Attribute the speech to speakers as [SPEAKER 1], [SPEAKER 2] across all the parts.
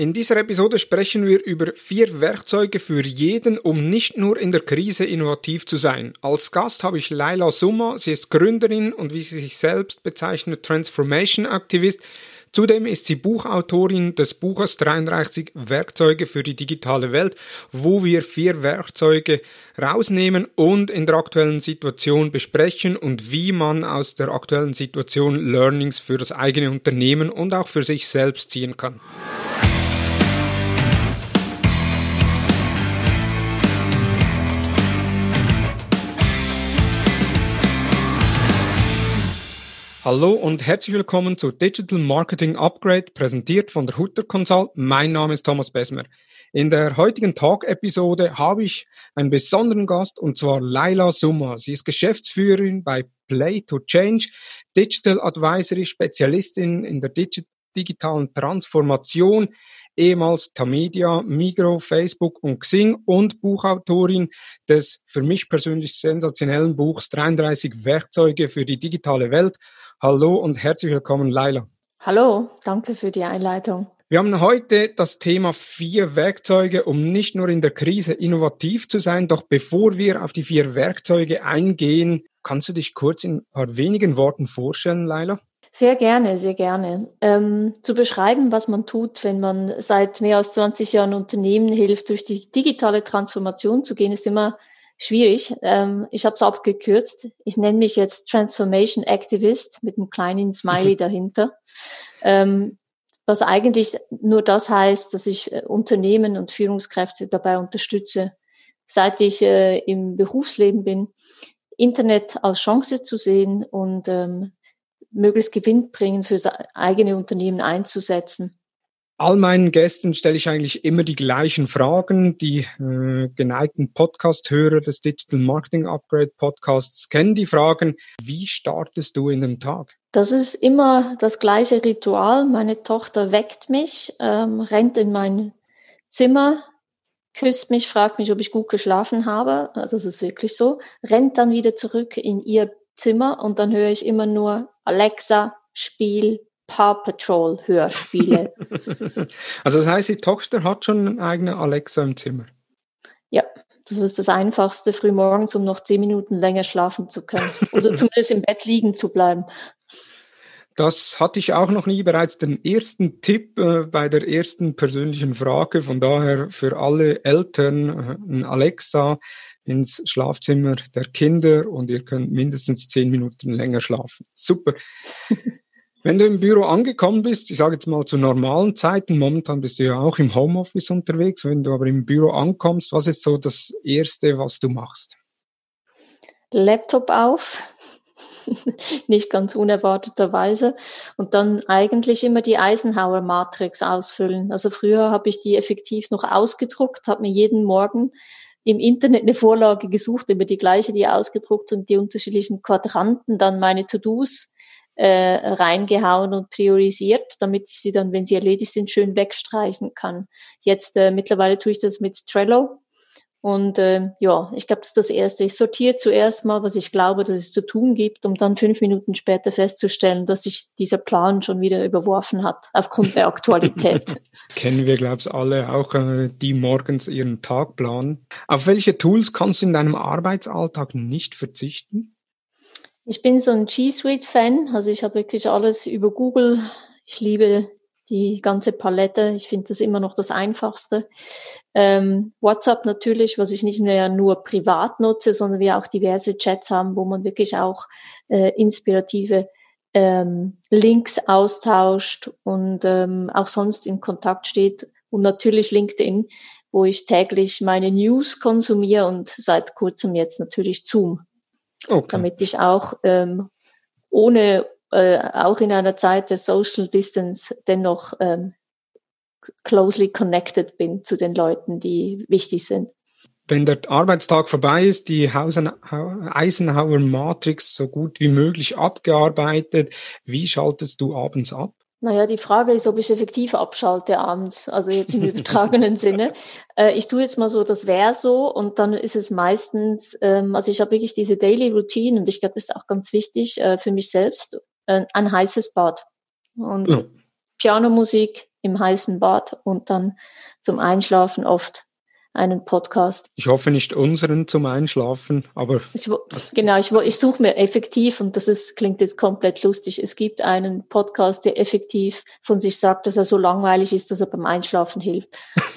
[SPEAKER 1] In dieser Episode sprechen wir über vier Werkzeuge für jeden, um nicht nur in der Krise innovativ zu sein. Als Gast habe ich Laila Summa. Sie ist Gründerin und wie sie sich selbst bezeichnet Transformation Aktivist. Zudem ist sie Buchautorin des Buches 33 Werkzeuge für die digitale Welt, wo wir vier Werkzeuge rausnehmen und in der aktuellen Situation besprechen und wie man aus der aktuellen Situation Learnings für das eigene Unternehmen und auch für sich selbst ziehen kann. Hallo und herzlich willkommen zu Digital Marketing Upgrade, präsentiert von der Hutter Consult. Mein Name ist Thomas Besmer. In der heutigen Talk-Episode habe ich einen besonderen Gast und zwar Laila Summa. Sie ist Geschäftsführerin bei Play to Change, Digital Advisory Spezialistin in der Digi digitalen Transformation, ehemals Tamedia, Migro, Facebook und Xing und Buchautorin des für mich persönlich sensationellen Buchs 33 Werkzeuge für die digitale Welt Hallo und herzlich willkommen, Laila.
[SPEAKER 2] Hallo, danke für die Einleitung.
[SPEAKER 1] Wir haben heute das Thema vier Werkzeuge, um nicht nur in der Krise innovativ zu sein. Doch bevor wir auf die vier Werkzeuge eingehen, kannst du dich kurz in ein paar wenigen Worten vorstellen, Laila?
[SPEAKER 2] Sehr gerne, sehr gerne. Ähm, zu beschreiben, was man tut, wenn man seit mehr als 20 Jahren Unternehmen hilft, durch die digitale Transformation zu gehen, ist immer schwierig. Ähm, ich habe es abgekürzt. Ich nenne mich jetzt Transformation Activist mit einem kleinen Smiley dahinter. Ähm, was eigentlich nur das heißt, dass ich äh, Unternehmen und Führungskräfte dabei unterstütze, seit ich äh, im Berufsleben bin, Internet als Chance zu sehen und ähm, möglichst gewinnbringend für eigene Unternehmen einzusetzen
[SPEAKER 1] all meinen Gästen stelle ich eigentlich immer die gleichen Fragen. Die äh, geneigten Podcast-Hörer des Digital Marketing Upgrade Podcasts kennen die Fragen. Wie startest du in den Tag?
[SPEAKER 2] Das ist immer das gleiche Ritual. Meine Tochter weckt mich, ähm, rennt in mein Zimmer, küsst mich, fragt mich, ob ich gut geschlafen habe. Also das ist wirklich so. Rennt dann wieder zurück in ihr Zimmer und dann höre ich immer nur Alexa, Spiel Paw Patrol Hörspiele.
[SPEAKER 1] also das heißt, die Tochter hat schon eine eigene Alexa im Zimmer.
[SPEAKER 2] Ja, das ist das Einfachste, früh morgens, um noch zehn Minuten länger schlafen zu können oder zumindest im Bett liegen zu bleiben.
[SPEAKER 1] Das hatte ich auch noch nie bereits den ersten Tipp äh, bei der ersten persönlichen Frage. Von daher für alle Eltern äh, ein Alexa ins Schlafzimmer der Kinder und ihr könnt mindestens zehn Minuten länger schlafen. Super. Wenn du im Büro angekommen bist, ich sage jetzt mal zu normalen Zeiten, momentan bist du ja auch im Homeoffice unterwegs, wenn du aber im Büro ankommst, was ist so das Erste, was du machst?
[SPEAKER 2] Laptop auf, nicht ganz unerwarteterweise, und dann eigentlich immer die Eisenhower Matrix ausfüllen. Also früher habe ich die effektiv noch ausgedruckt, habe mir jeden Morgen im Internet eine Vorlage gesucht, über die gleiche, die ausgedruckt und die unterschiedlichen Quadranten, dann meine To-Dos äh, reingehauen und priorisiert, damit ich sie dann, wenn sie erledigt sind, schön wegstreichen kann. Jetzt äh, mittlerweile tue ich das mit Trello. Und äh, ja, ich glaube, das ist das Erste. Ich sortiere zuerst mal, was ich glaube, dass es zu tun gibt, um dann fünf Minuten später festzustellen, dass sich dieser Plan schon wieder überworfen hat, aufgrund der Aktualität.
[SPEAKER 1] Kennen wir, glaube ich, alle auch, äh, die morgens ihren Tag planen. Auf welche Tools kannst du in deinem Arbeitsalltag nicht verzichten?
[SPEAKER 2] Ich bin so ein G Suite-Fan, also ich habe wirklich alles über Google. Ich liebe die ganze Palette. Ich finde das immer noch das Einfachste. Ähm, WhatsApp natürlich, was ich nicht mehr nur privat nutze, sondern wir auch diverse Chats haben, wo man wirklich auch äh, inspirative ähm, Links austauscht und ähm, auch sonst in Kontakt steht. Und natürlich LinkedIn, wo ich täglich meine News konsumiere und seit kurzem jetzt natürlich Zoom. Okay. Damit ich auch ähm, ohne, äh, auch in einer Zeit der Social Distance dennoch ähm, closely connected bin zu den Leuten, die wichtig sind.
[SPEAKER 1] Wenn der Arbeitstag vorbei ist, die Eisenhower Matrix so gut wie möglich abgearbeitet, wie schaltest du abends ab?
[SPEAKER 2] Naja, die Frage ist, ob ich effektiv abschalte abends, also jetzt im übertragenen Sinne. Äh, ich tue jetzt mal so, das wäre so und dann ist es meistens, ähm, also ich habe wirklich diese Daily Routine und ich glaube, das ist auch ganz wichtig äh, für mich selbst, äh, ein heißes Bad. Und ja. Pianomusik im heißen Bad und dann zum Einschlafen oft einen Podcast.
[SPEAKER 1] Ich hoffe nicht unseren zum Einschlafen, aber.
[SPEAKER 2] Ich, genau, ich, ich suche mir effektiv, und das ist, klingt jetzt komplett lustig, es gibt einen Podcast, der effektiv von sich sagt, dass er so langweilig ist, dass er beim Einschlafen hilft.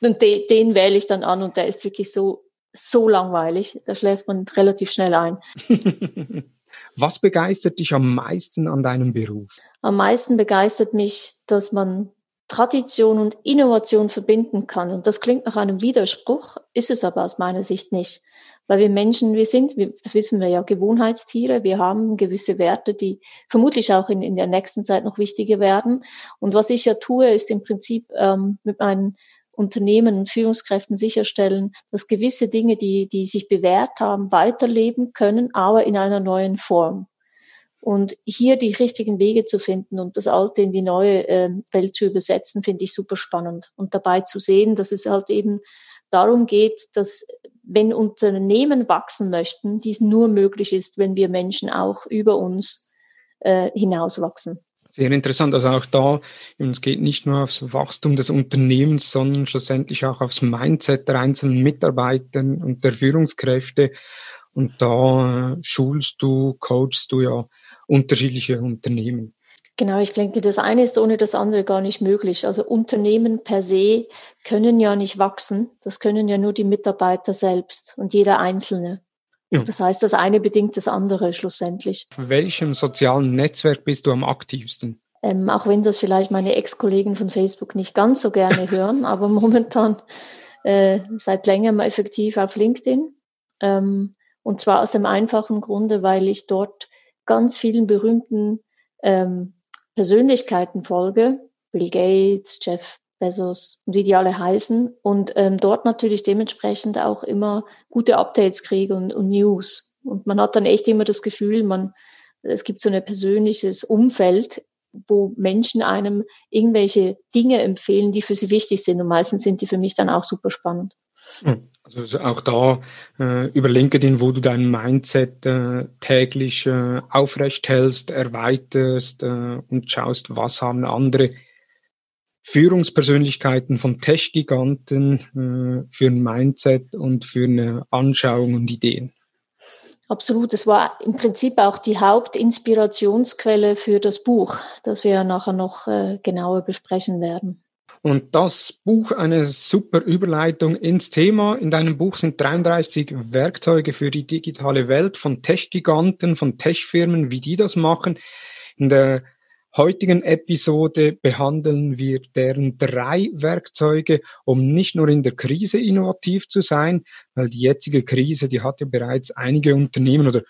[SPEAKER 2] und de, den wähle ich dann an und der ist wirklich so, so langweilig, da schläft man relativ schnell ein.
[SPEAKER 1] Was begeistert dich am meisten an deinem Beruf?
[SPEAKER 2] Am meisten begeistert mich, dass man Tradition und Innovation verbinden kann. Und das klingt nach einem Widerspruch, ist es aber aus meiner Sicht nicht. Weil wir Menschen, wir sind, wir wissen wir ja, Gewohnheitstiere, wir haben gewisse Werte, die vermutlich auch in, in der nächsten Zeit noch wichtiger werden. Und was ich ja tue, ist im Prinzip ähm, mit meinen Unternehmen und Führungskräften sicherstellen, dass gewisse Dinge, die, die sich bewährt haben, weiterleben können, aber in einer neuen Form. Und hier die richtigen Wege zu finden und das Alte in die neue äh, Welt zu übersetzen, finde ich super spannend. Und dabei zu sehen, dass es halt eben darum geht, dass wenn Unternehmen wachsen möchten, dies nur möglich ist, wenn wir Menschen auch über uns äh, hinauswachsen.
[SPEAKER 1] Sehr interessant. Also auch da, es geht nicht nur aufs Wachstum des Unternehmens, sondern schlussendlich auch aufs Mindset der einzelnen Mitarbeiter und der Führungskräfte. Und da äh, schulst du, coachst du ja unterschiedliche Unternehmen.
[SPEAKER 2] Genau, ich denke, das eine ist ohne das andere gar nicht möglich. Also Unternehmen per se können ja nicht wachsen. Das können ja nur die Mitarbeiter selbst und jeder Einzelne. Ja. Das heißt, das eine bedingt das andere schlussendlich.
[SPEAKER 1] Für welchem sozialen Netzwerk bist du am aktivsten?
[SPEAKER 2] Ähm, auch wenn das vielleicht meine Ex-Kollegen von Facebook nicht ganz so gerne hören, aber momentan äh, seit längerem effektiv auf LinkedIn. Ähm, und zwar aus dem einfachen Grunde, weil ich dort ganz vielen berühmten ähm, Persönlichkeiten folge, Bill Gates, Jeff Bezos und wie die alle heißen und ähm, dort natürlich dementsprechend auch immer gute Updates kriege und, und News. Und man hat dann echt immer das Gefühl, man, es gibt so ein persönliches Umfeld, wo Menschen einem irgendwelche Dinge empfehlen, die für sie wichtig sind. Und meistens sind die für mich dann auch super spannend.
[SPEAKER 1] Hm. Also auch da äh, über LinkedIn, wo du dein Mindset äh, täglich äh, aufrecht hältst, erweiterst äh, und schaust, was haben andere Führungspersönlichkeiten von Tech-Giganten äh, für ein Mindset und für eine Anschauung und Ideen.
[SPEAKER 2] Absolut, das war im Prinzip auch die Hauptinspirationsquelle für das Buch, das wir ja nachher noch äh, genauer besprechen werden.
[SPEAKER 1] Und das Buch eine super Überleitung ins Thema. In deinem Buch sind 33 Werkzeuge für die digitale Welt von Tech-Giganten, von Tech-Firmen, wie die das machen. In der heutigen Episode behandeln wir deren drei Werkzeuge, um nicht nur in der Krise innovativ zu sein, weil die jetzige Krise, die hat ja bereits einige Unternehmen oder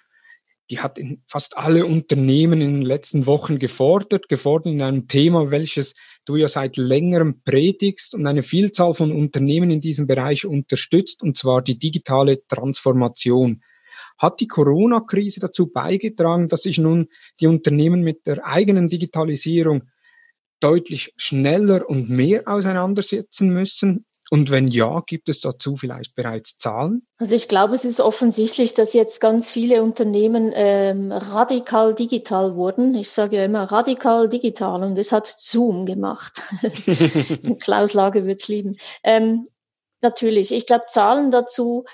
[SPEAKER 1] die hat fast alle Unternehmen in den letzten Wochen gefordert, gefordert in einem Thema, welches du ja seit längerem predigst und eine Vielzahl von Unternehmen in diesem Bereich unterstützt, und zwar die digitale Transformation. Hat die Corona-Krise dazu beigetragen, dass sich nun die Unternehmen mit der eigenen Digitalisierung deutlich schneller und mehr auseinandersetzen müssen? Und wenn ja, gibt es dazu vielleicht bereits Zahlen?
[SPEAKER 2] Also ich glaube, es ist offensichtlich, dass jetzt ganz viele Unternehmen ähm, radikal digital wurden. Ich sage ja immer radikal digital und es hat Zoom gemacht. Klaus Lage wird's lieben. Ähm, natürlich, ich glaube, Zahlen dazu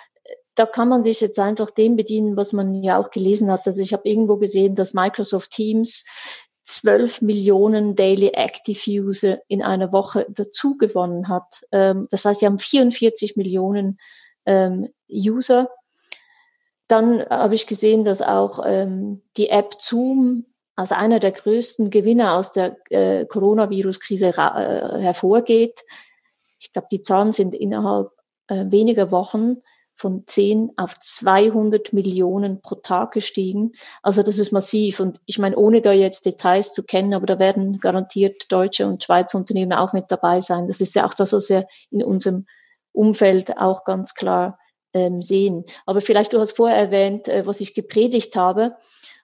[SPEAKER 2] da kann man sich jetzt einfach dem bedienen, was man ja auch gelesen hat. Also ich habe irgendwo gesehen, dass Microsoft Teams 12 Millionen Daily Active User in einer Woche dazu gewonnen hat. Ähm, das heißt, sie haben 44 Millionen ähm, User. Dann habe ich gesehen, dass auch ähm, die App Zoom als einer der größten Gewinner aus der äh, Coronavirus-Krise äh, hervorgeht. Ich glaube, die Zahlen sind innerhalb äh, weniger Wochen von 10 auf 200 Millionen pro Tag gestiegen. Also das ist massiv. Und ich meine, ohne da jetzt Details zu kennen, aber da werden garantiert deutsche und Schweizer Unternehmen auch mit dabei sein. Das ist ja auch das, was wir in unserem Umfeld auch ganz klar ähm, sehen. Aber vielleicht, du hast vorher erwähnt, äh, was ich gepredigt habe.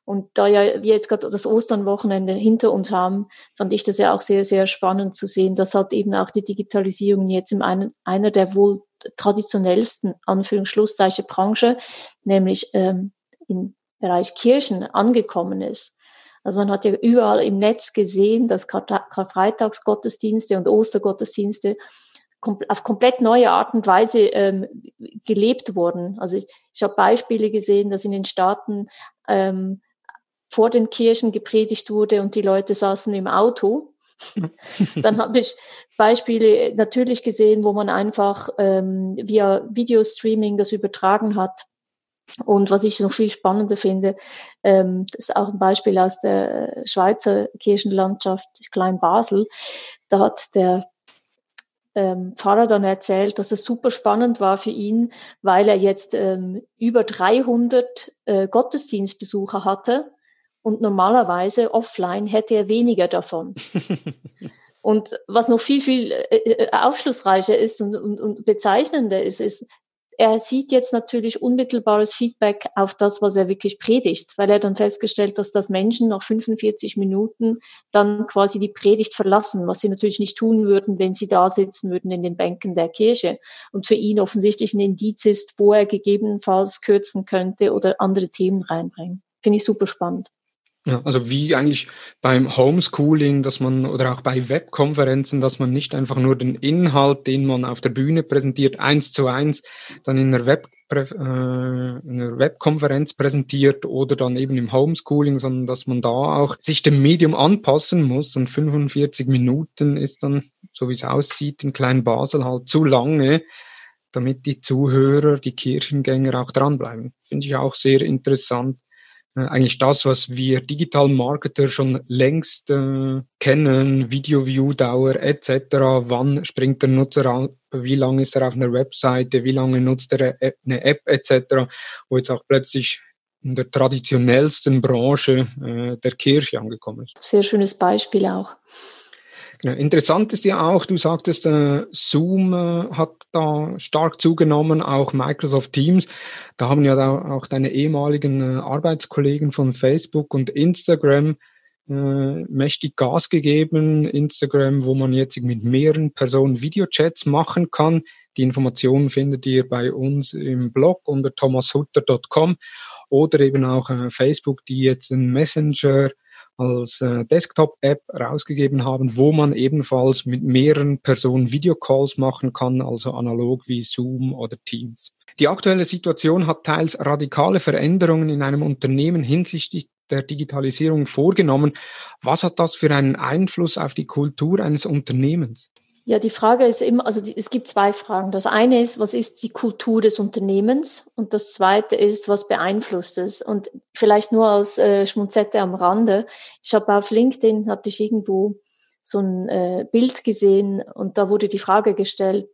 [SPEAKER 2] Und da ja wir jetzt gerade das Osternwochenende hinter uns haben, fand ich das ja auch sehr, sehr spannend zu sehen, dass halt eben auch die Digitalisierung jetzt in einer der wohl traditionellsten Anführungsschlusszeichen Branche, nämlich ähm, im Bereich Kirchen angekommen ist. Also man hat ja überall im Netz gesehen, dass Karfreitagsgottesdienste und Ostergottesdienste auf komplett neue Art und Weise ähm, gelebt wurden. Also ich, ich habe Beispiele gesehen, dass in den Staaten ähm, vor den Kirchen gepredigt wurde und die Leute saßen im Auto. Dann habe ich Beispiele natürlich gesehen, wo man einfach ähm, via Videostreaming das übertragen hat. Und was ich noch viel spannender finde, ähm, das ist auch ein Beispiel aus der Schweizer Kirchenlandschaft Klein Basel. Da hat der ähm, Pfarrer dann erzählt, dass es super spannend war für ihn, weil er jetzt ähm, über 300 äh, Gottesdienstbesucher hatte und normalerweise offline hätte er weniger davon. und was noch viel, viel äh, äh, aufschlussreicher ist und, und, und bezeichnender ist, ist, er sieht jetzt natürlich unmittelbares Feedback auf das, was er wirklich predigt, weil er dann festgestellt, dass das Menschen nach 45 Minuten dann quasi die Predigt verlassen, was sie natürlich nicht tun würden, wenn sie da sitzen würden in den Bänken der Kirche. Und für ihn offensichtlich ein Indiz ist, wo er gegebenenfalls kürzen könnte oder andere Themen reinbringen. Finde ich super spannend.
[SPEAKER 1] Ja, also wie eigentlich beim Homeschooling, dass man oder auch bei Webkonferenzen, dass man nicht einfach nur den Inhalt, den man auf der Bühne präsentiert, eins zu eins dann in einer, Web, äh, in einer Webkonferenz präsentiert oder dann eben im Homeschooling, sondern dass man da auch sich dem Medium anpassen muss. Und 45 Minuten ist dann, so wie es aussieht, in Klein Basel halt zu lange, damit die Zuhörer, die Kirchengänger auch dranbleiben. Finde ich auch sehr interessant eigentlich das, was wir Digital Marketer schon längst äh, kennen, Video-View-Dauer etc., wann springt der Nutzer an, wie lange ist er auf einer Webseite, wie lange nutzt er eine App etc., wo jetzt auch plötzlich in der traditionellsten Branche äh, der Kirche angekommen ist.
[SPEAKER 2] Sehr schönes Beispiel auch.
[SPEAKER 1] Genau. Interessant ist ja auch, du sagtest, äh, Zoom äh, hat da stark zugenommen, auch Microsoft Teams. Da haben ja da auch deine ehemaligen äh, Arbeitskollegen von Facebook und Instagram äh, mächtig Gas gegeben. Instagram, wo man jetzt mit mehreren Personen Videochats machen kann. Die Informationen findet ihr bei uns im Blog unter thomashutter.com oder eben auch äh, Facebook, die jetzt einen Messenger als äh, Desktop-App rausgegeben haben, wo man ebenfalls mit mehreren Personen Videocalls machen kann, also analog wie Zoom oder Teams. Die aktuelle Situation hat teils radikale Veränderungen in einem Unternehmen hinsichtlich der Digitalisierung vorgenommen. Was hat das für einen Einfluss auf die Kultur eines Unternehmens?
[SPEAKER 2] Ja, die Frage ist immer, also die, es gibt zwei Fragen. Das eine ist, was ist die Kultur des Unternehmens? Und das zweite ist, was beeinflusst es? Und vielleicht nur als äh, Schmunzette am Rande. Ich habe auf LinkedIn, hatte ich irgendwo so ein äh, Bild gesehen und da wurde die Frage gestellt,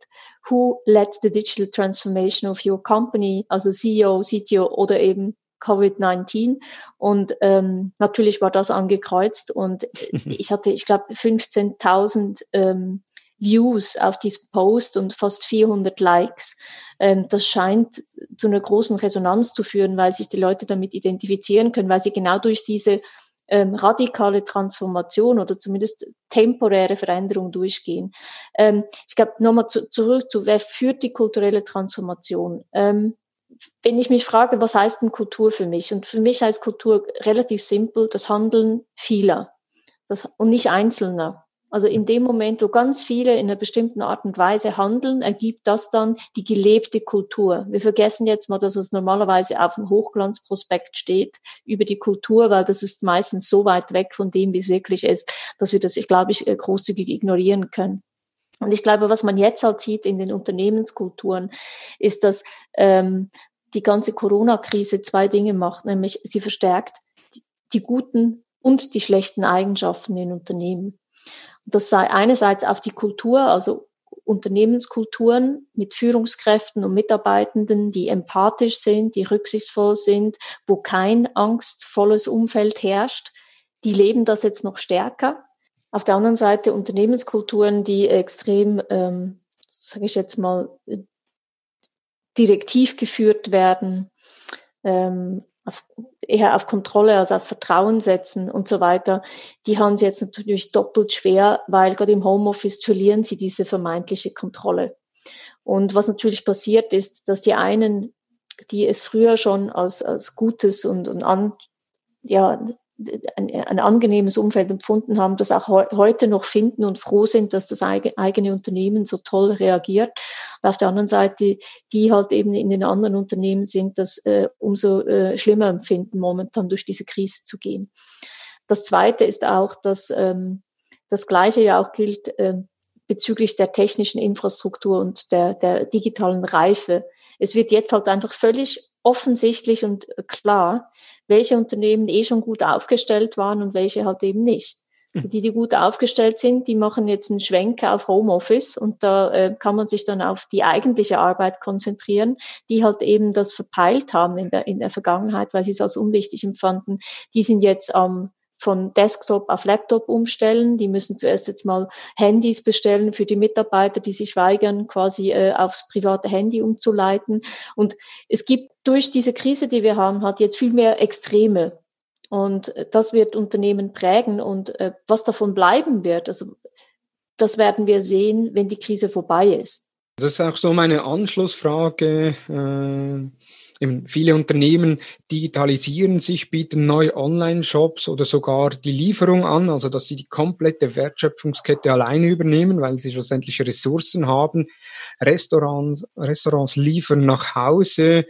[SPEAKER 2] who led the digital transformation of your company? Also CEO, CTO oder eben Covid-19 und ähm, natürlich war das angekreuzt und ich hatte, ich glaube, 15.000 ähm, Views auf diesen Post und fast 400 Likes. Ähm, das scheint zu einer großen Resonanz zu führen, weil sich die Leute damit identifizieren können, weil sie genau durch diese ähm, radikale Transformation oder zumindest temporäre Veränderung durchgehen. Ähm, ich glaube, nochmal zu, zurück zu, wer führt die kulturelle Transformation? Ähm, wenn ich mich frage, was heißt denn Kultur für mich? Und für mich heißt Kultur relativ simpel, das Handeln vieler das, und nicht Einzelner. Also in dem Moment, wo ganz viele in einer bestimmten Art und Weise handeln, ergibt das dann die gelebte Kultur. Wir vergessen jetzt mal, dass es normalerweise auf dem Hochglanzprospekt steht über die Kultur, weil das ist meistens so weit weg von dem, wie es wirklich ist, dass wir das, ich glaube, ich äh, großzügig ignorieren können. Und ich glaube, was man jetzt halt sieht in den Unternehmenskulturen, ist, dass ähm, die ganze Corona-Krise zwei Dinge macht, nämlich sie verstärkt die, die guten und die schlechten Eigenschaften in Unternehmen. Das sei einerseits auf die Kultur, also Unternehmenskulturen mit Führungskräften und Mitarbeitenden, die empathisch sind, die rücksichtsvoll sind, wo kein angstvolles Umfeld herrscht, die leben das jetzt noch stärker. Auf der anderen Seite Unternehmenskulturen, die extrem, ähm, sage ich jetzt mal, direktiv geführt werden, ähm, auf, eher auf Kontrolle, also auf Vertrauen setzen und so weiter, die haben sie jetzt natürlich doppelt schwer, weil gerade im Homeoffice verlieren sie diese vermeintliche Kontrolle. Und was natürlich passiert ist, dass die einen, die es früher schon als, als Gutes und, und an, ja, ein, ein angenehmes Umfeld empfunden haben, das auch he heute noch finden und froh sind, dass das eigene Unternehmen so toll reagiert. Und auf der anderen Seite, die halt eben in den anderen Unternehmen sind, das äh, umso äh, schlimmer empfinden, momentan durch diese Krise zu gehen. Das Zweite ist auch, dass ähm, das Gleiche ja auch gilt äh, bezüglich der technischen Infrastruktur und der, der digitalen Reife. Es wird jetzt halt einfach völlig offensichtlich und klar, welche Unternehmen eh schon gut aufgestellt waren und welche halt eben nicht. Hm. Die, die gut aufgestellt sind, die machen jetzt einen Schwenk auf Homeoffice und da äh, kann man sich dann auf die eigentliche Arbeit konzentrieren, die halt eben das verpeilt haben in der, in der Vergangenheit, weil sie es als unwichtig empfanden. Die sind jetzt am von Desktop auf Laptop umstellen. Die müssen zuerst jetzt mal Handys bestellen für die Mitarbeiter, die sich weigern, quasi äh, aufs private Handy umzuleiten. Und es gibt durch diese Krise, die wir haben, hat jetzt viel mehr Extreme. Und das wird Unternehmen prägen. Und äh, was davon bleiben wird, also das werden wir sehen, wenn die Krise vorbei ist.
[SPEAKER 1] Das ist auch so meine Anschlussfrage. Äh Eben viele Unternehmen digitalisieren sich, bieten neue Online-Shops oder sogar die Lieferung an, also dass sie die komplette Wertschöpfungskette alleine übernehmen, weil sie schlussendlich Ressourcen haben. Restaurants, Restaurants liefern nach Hause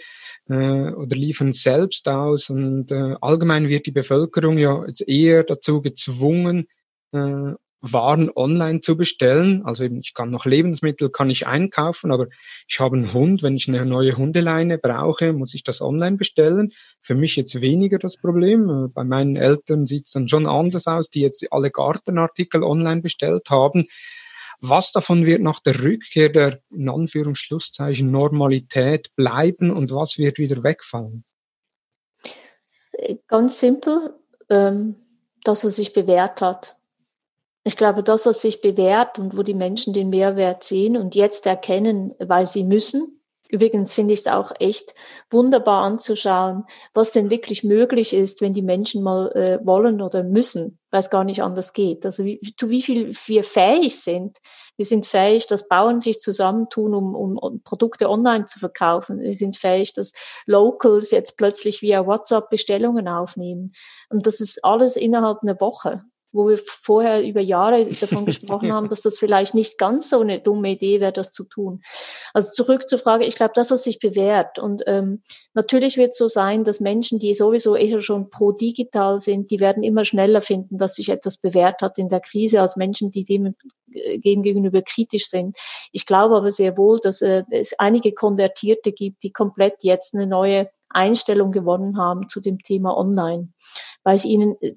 [SPEAKER 1] äh, oder liefern selbst aus und äh, allgemein wird die Bevölkerung ja jetzt eher dazu gezwungen, äh, waren online zu bestellen. Also eben, ich kann noch Lebensmittel, kann ich einkaufen, aber ich habe einen Hund. Wenn ich eine neue Hundeleine brauche, muss ich das online bestellen. Für mich jetzt weniger das Problem. Äh, bei meinen Eltern sieht es dann schon anders aus, die jetzt alle Gartenartikel online bestellt haben. Was davon wird nach der Rückkehr der, in Anführungsschlusszeichen, Normalität bleiben und was wird wieder wegfallen?
[SPEAKER 2] Ganz simpel, ähm, dass er sich bewährt hat ich glaube, das, was sich bewährt und wo die Menschen den Mehrwert sehen und jetzt erkennen, weil sie müssen, Übrigens finde ich es auch echt wunderbar anzuschauen, was denn wirklich möglich ist, wenn die Menschen mal äh, wollen oder müssen, weil es gar nicht anders geht. Also wie, zu wie viel wir fähig sind. Wir sind fähig, dass Bauern sich zusammentun, um, um, um Produkte online zu verkaufen. Wir sind fähig, dass Locals jetzt plötzlich via WhatsApp Bestellungen aufnehmen. Und das ist alles innerhalb einer Woche wo wir vorher über Jahre davon gesprochen haben, dass das vielleicht nicht ganz so eine dumme Idee wäre, das zu tun. Also zurück zur Frage, ich glaube, das, was sich bewährt. Und ähm, natürlich wird es so sein, dass Menschen, die sowieso eher schon pro digital sind, die werden immer schneller finden, dass sich etwas bewährt hat in der Krise, als Menschen, die dem äh, gegenüber kritisch sind. Ich glaube aber sehr wohl, dass äh, es einige Konvertierte gibt, die komplett jetzt eine neue Einstellung gewonnen haben zu dem Thema Online, weil es ihnen äh,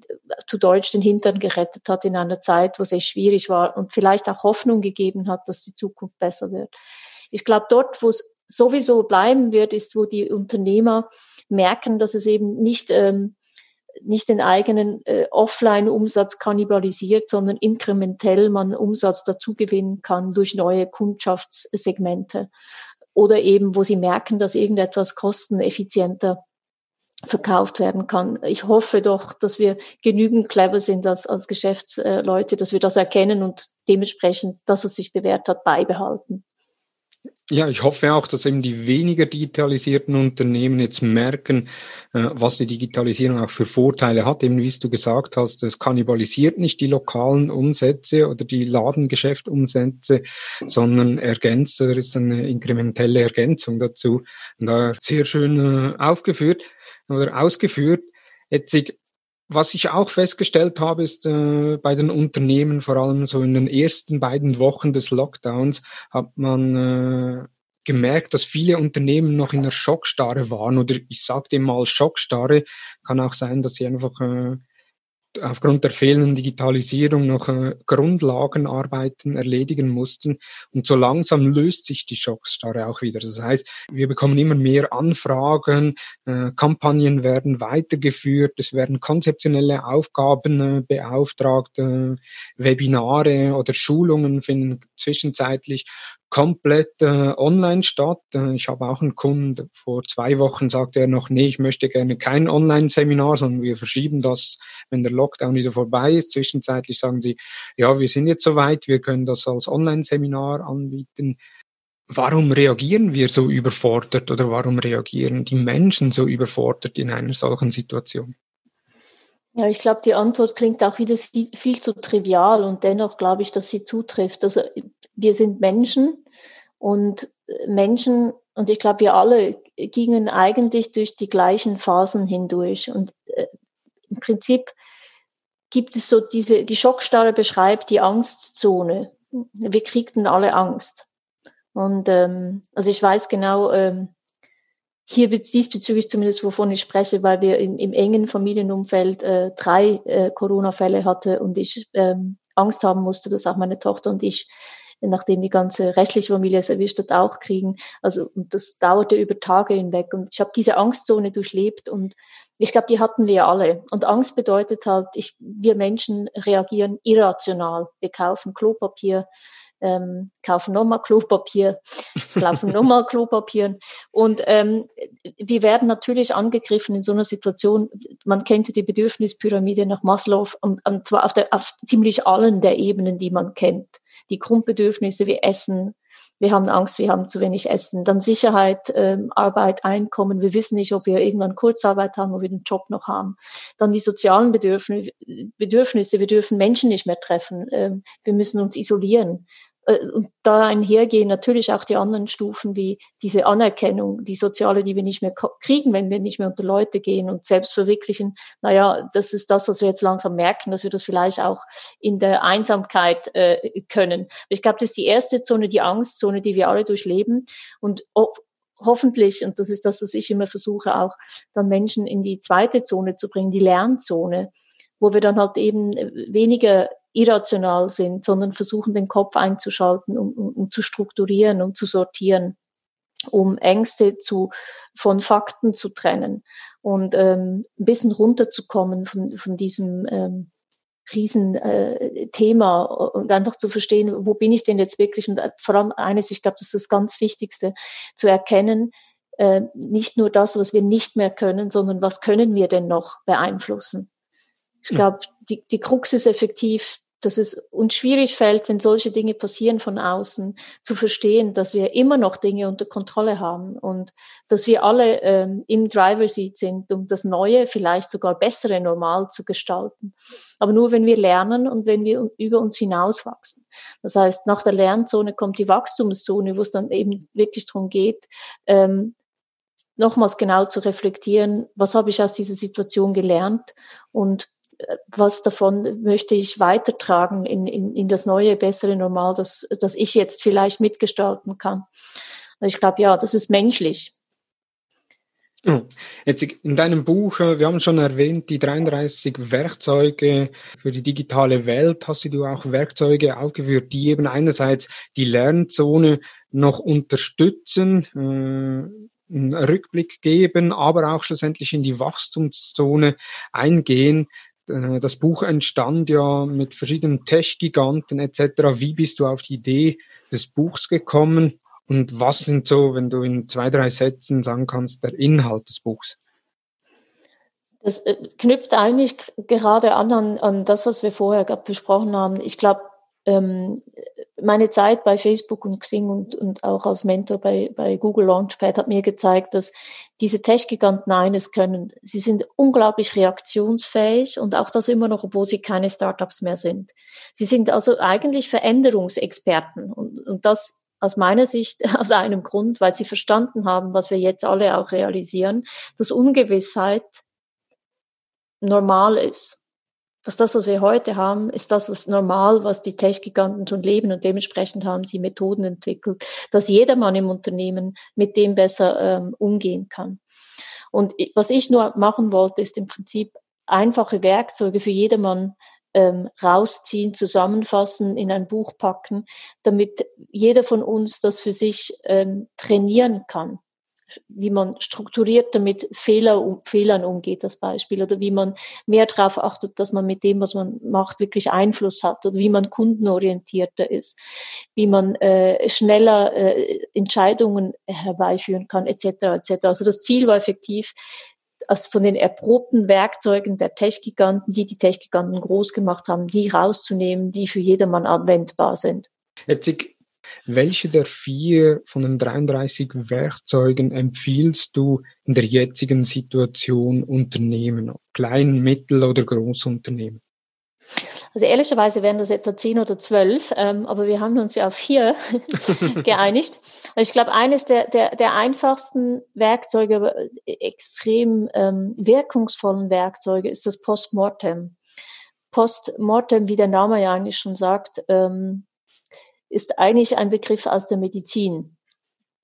[SPEAKER 2] zu Deutsch den Hintern gerettet hat in einer Zeit, wo es echt schwierig war und vielleicht auch Hoffnung gegeben hat, dass die Zukunft besser wird. Ich glaube, dort, wo es sowieso bleiben wird, ist, wo die Unternehmer merken, dass es eben nicht ähm, nicht den eigenen äh, Offline-Umsatz kannibalisiert, sondern inkrementell man Umsatz dazu gewinnen kann durch neue Kundschaftssegmente oder eben, wo sie merken, dass irgendetwas kosteneffizienter verkauft werden kann. Ich hoffe doch, dass wir genügend clever sind als, als Geschäftsleute, dass wir das erkennen und dementsprechend das, was sich bewährt hat, beibehalten.
[SPEAKER 1] Ja, ich hoffe auch, dass eben die weniger digitalisierten Unternehmen jetzt merken, äh, was die Digitalisierung auch für Vorteile hat. Eben wie du gesagt hast, es kannibalisiert nicht die lokalen Umsätze oder die Ladengeschäftumsätze, sondern ergänzt oder ist eine inkrementelle Ergänzung dazu. Und da sehr schön äh, aufgeführt oder ausgeführt. Jetzt was ich auch festgestellt habe, ist äh, bei den Unternehmen, vor allem so in den ersten beiden Wochen des Lockdowns, hat man äh, gemerkt, dass viele Unternehmen noch in der Schockstarre waren oder ich sage dem mal Schockstarre, kann auch sein, dass sie einfach äh, aufgrund der fehlenden Digitalisierung noch äh, Grundlagenarbeiten erledigen mussten. Und so langsam löst sich die Schockstarre auch wieder. Das heißt, wir bekommen immer mehr Anfragen, äh, Kampagnen werden weitergeführt, es werden konzeptionelle Aufgaben äh, beauftragt, äh, Webinare oder Schulungen finden zwischenzeitlich komplett äh, online statt. Äh, ich habe auch einen Kunden, vor zwei Wochen sagte er noch, nee, ich möchte gerne kein Online-Seminar, sondern wir verschieben das, wenn der Lockdown wieder vorbei ist. Zwischenzeitlich sagen sie, ja, wir sind jetzt soweit, wir können das als Online-Seminar anbieten. Warum reagieren wir so überfordert oder warum reagieren die Menschen so überfordert in einer solchen Situation?
[SPEAKER 2] Ja, ich glaube, die Antwort klingt auch wieder viel zu trivial und dennoch glaube ich, dass sie zutrifft. Also wir sind Menschen und Menschen, und ich glaube, wir alle gingen eigentlich durch die gleichen Phasen hindurch. Und äh, im Prinzip gibt es so diese, die Schockstarre beschreibt die Angstzone. Wir kriegten alle Angst. Und ähm, also ich weiß genau, ähm, hier diesbezüglich zumindest, wovon ich spreche, weil wir im, im engen Familienumfeld äh, drei äh, Corona-Fälle hatte und ich ähm, Angst haben musste, dass auch meine Tochter und ich, nachdem die ganze restliche Familie es erwischt hat, auch kriegen. Also und das dauerte über Tage hinweg und ich habe diese Angstzone durchlebt und ich glaube, die hatten wir alle. Und Angst bedeutet halt, ich, wir Menschen reagieren irrational. Wir kaufen Klopapier, ähm, kaufen nochmal Klopapier, kaufen nochmal Klopapier. Und ähm, wir werden natürlich angegriffen in so einer Situation. Man kennt die Bedürfnispyramide nach Maslow und, und zwar auf, der, auf ziemlich allen der Ebenen, die man kennt. Die Grundbedürfnisse wie Essen, wir haben Angst, wir haben zu wenig Essen. Dann Sicherheit, ähm, Arbeit, Einkommen. Wir wissen nicht, ob wir irgendwann Kurzarbeit haben, ob wir den Job noch haben. Dann die sozialen Bedürfnisse. Bedürfnisse. Wir dürfen Menschen nicht mehr treffen. Ähm, wir müssen uns isolieren. Äh, und da einhergehen natürlich auch die anderen Stufen wie diese Anerkennung, die soziale, die wir nicht mehr kriegen, wenn wir nicht mehr unter Leute gehen und selbst verwirklichen. Naja, das ist das, was wir jetzt langsam merken, dass wir das vielleicht auch in der Einsamkeit äh, können. Ich glaube, das ist die erste Zone, die Angstzone, die wir alle durchleben. Und hoffentlich, und das ist das, was ich immer versuche, auch dann Menschen in die zweite Zone zu bringen, die Lernzone, wo wir dann halt eben weniger irrational sind, sondern versuchen, den Kopf einzuschalten, um, um, um zu strukturieren, um zu sortieren, um Ängste zu, von Fakten zu trennen und ähm, ein bisschen runterzukommen von, von diesem ähm, Riesenthema äh, und einfach zu verstehen, wo bin ich denn jetzt wirklich? Und äh, vor allem eines, ich glaube, das ist das ganz Wichtigste, zu erkennen, äh, nicht nur das, was wir nicht mehr können, sondern was können wir denn noch beeinflussen? Ich hm. glaube, die, die Krux ist effektiv, dass es uns schwierig fällt, wenn solche Dinge passieren von außen, zu verstehen, dass wir immer noch Dinge unter Kontrolle haben und dass wir alle ähm, im Driver Seat sind, um das Neue, vielleicht sogar bessere Normal zu gestalten. Aber nur wenn wir lernen und wenn wir über uns hinauswachsen. Das heißt, nach der Lernzone kommt die Wachstumszone, wo es dann eben wirklich darum geht, ähm, nochmals genau zu reflektieren, was habe ich aus dieser Situation gelernt und was davon möchte ich weitertragen in, in, in das neue, bessere Normal, das, das ich jetzt vielleicht mitgestalten kann. Ich glaube, ja, das ist menschlich.
[SPEAKER 1] Jetzt in deinem Buch, äh, wir haben schon erwähnt, die 33 Werkzeuge für die digitale Welt, hast du auch Werkzeuge aufgeführt, die eben einerseits die Lernzone noch unterstützen, äh, einen Rückblick geben, aber auch schlussendlich in die Wachstumszone eingehen. Äh, das Buch entstand ja mit verschiedenen Tech-Giganten etc. Wie bist du auf die Idee des Buchs gekommen und was sind so, wenn du in zwei, drei Sätzen sagen kannst, der Inhalt des Buchs?
[SPEAKER 2] Das äh, knüpft eigentlich gerade an, an, an das, was wir vorher besprochen haben. Ich glaube, ähm, meine Zeit bei Facebook und Xing und, und auch als Mentor bei, bei Google Launchpad hat mir gezeigt, dass diese Tech-Giganten eines können. Sie sind unglaublich reaktionsfähig und auch das immer noch, obwohl sie keine Startups mehr sind. Sie sind also eigentlich Veränderungsexperten und, und das aus meiner Sicht aus einem Grund, weil sie verstanden haben, was wir jetzt alle auch realisieren, dass Ungewissheit normal ist dass das, was wir heute haben, ist das, was normal, was die Tech-Giganten schon leben und dementsprechend haben sie Methoden entwickelt, dass jedermann im Unternehmen mit dem besser ähm, umgehen kann. Und was ich nur machen wollte, ist im Prinzip einfache Werkzeuge für jedermann ähm, rausziehen, zusammenfassen, in ein Buch packen, damit jeder von uns das für sich ähm, trainieren kann wie man strukturiert damit Fehler, um, Fehlern umgeht, das Beispiel, oder wie man mehr darauf achtet, dass man mit dem, was man macht, wirklich Einfluss hat, oder wie man kundenorientierter ist, wie man äh, schneller äh, Entscheidungen herbeiführen kann, etc. etc. Also das Ziel war effektiv, aus von den erprobten Werkzeugen der Tech-Giganten, die die Tech-Giganten groß gemacht haben, die rauszunehmen, die für jedermann anwendbar sind.
[SPEAKER 1] Jetzt Welche der vier von den 33 Werkzeugen empfiehlst du in der jetzigen Situation Unternehmen, Klein-, Mittel- oder Großunternehmen?
[SPEAKER 2] Also ehrlicherweise wären das etwa zehn oder zwölf, ähm, aber wir haben uns ja auf vier geeinigt. Also ich glaube, eines der, der, der einfachsten Werkzeuge, aber extrem ähm, wirkungsvollen Werkzeuge ist das Postmortem. Postmortem, wie der Name ja eigentlich schon sagt, ähm, ist eigentlich ein Begriff aus der Medizin.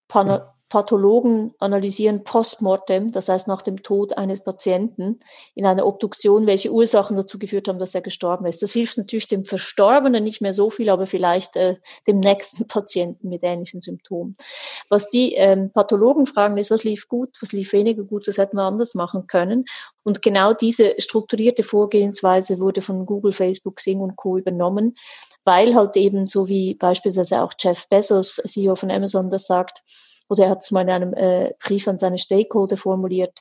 [SPEAKER 2] Pan Pathologen analysieren postmortem, das heißt nach dem Tod eines Patienten in einer Obduktion, welche Ursachen dazu geführt haben, dass er gestorben ist. Das hilft natürlich dem Verstorbenen nicht mehr so viel, aber vielleicht äh, dem nächsten Patienten mit ähnlichen Symptomen. Was die ähm, Pathologen fragen, ist, was lief gut, was lief weniger gut, das hätten wir anders machen können. Und genau diese strukturierte Vorgehensweise wurde von Google, Facebook, Sing und Co. übernommen, weil halt eben so wie beispielsweise auch Jeff Bezos, CEO von Amazon, das sagt, oder er hat es mal in einem äh, Brief an seine Stakeholder formuliert,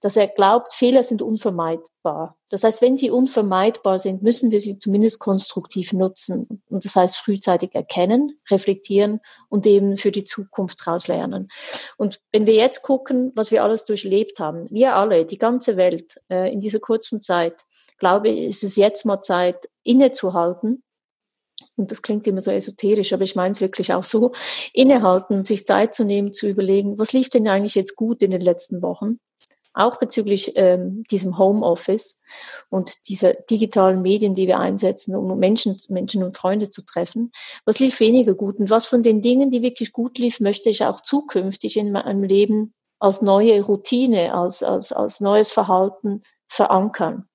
[SPEAKER 2] dass er glaubt, Fehler sind unvermeidbar. Das heißt, wenn sie unvermeidbar sind, müssen wir sie zumindest konstruktiv nutzen. Und das heißt, frühzeitig erkennen, reflektieren und eben für die Zukunft daraus lernen. Und wenn wir jetzt gucken, was wir alles durchlebt haben, wir alle, die ganze Welt, äh, in dieser kurzen Zeit, glaube ich, ist es jetzt mal Zeit, innezuhalten und das klingt immer so esoterisch, aber ich meine es wirklich auch so, innehalten sich Zeit zu nehmen, zu überlegen, was lief denn eigentlich jetzt gut in den letzten Wochen? Auch bezüglich ähm, diesem Homeoffice und dieser digitalen Medien, die wir einsetzen, um Menschen, Menschen und Freunde zu treffen. Was lief weniger gut? Und was von den Dingen, die wirklich gut lief, möchte ich auch zukünftig in meinem Leben als neue Routine, als, als, als neues Verhalten verankern?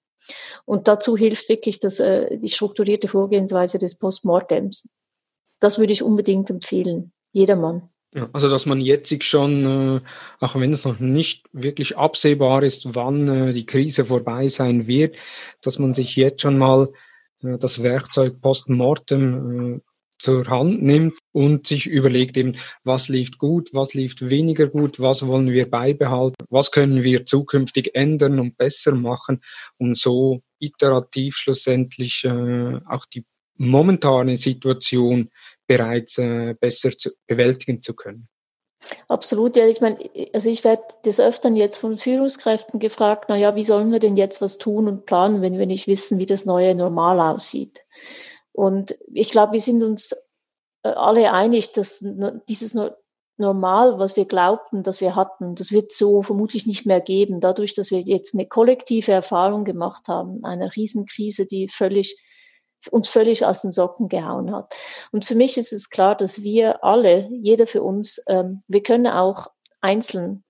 [SPEAKER 2] Und dazu hilft wirklich das, äh, die strukturierte Vorgehensweise des Postmortems. Das würde ich unbedingt empfehlen, jedermann.
[SPEAKER 1] Ja, also dass man jetzt schon, äh, auch wenn es noch nicht wirklich absehbar ist, wann äh, die Krise vorbei sein wird, dass man sich jetzt schon mal äh, das Werkzeug Postmortem äh, zur Hand nimmt und sich überlegt eben, was lief gut, was lief weniger gut, was wollen wir beibehalten, was können wir zukünftig ändern und besser machen, um so iterativ schlussendlich äh, auch die momentane Situation bereits äh, besser zu, bewältigen zu können.
[SPEAKER 2] Absolut, ja. Ich meine, also ich werde des Öfteren jetzt von Führungskräften gefragt, na ja, wie sollen wir denn jetzt was tun und planen, wenn wir nicht wissen, wie das neue Normal aussieht? Und ich glaube, wir sind uns äh, alle einig, dass dieses Normal, was wir glaubten, dass wir hatten, das wird so vermutlich nicht mehr geben. Dadurch, dass wir jetzt eine kollektive Erfahrung gemacht haben, eine Riesenkrise, die völlig uns völlig aus den Socken gehauen hat. Und für mich ist es klar, dass wir alle, jeder für uns, ähm, wir können auch einzeln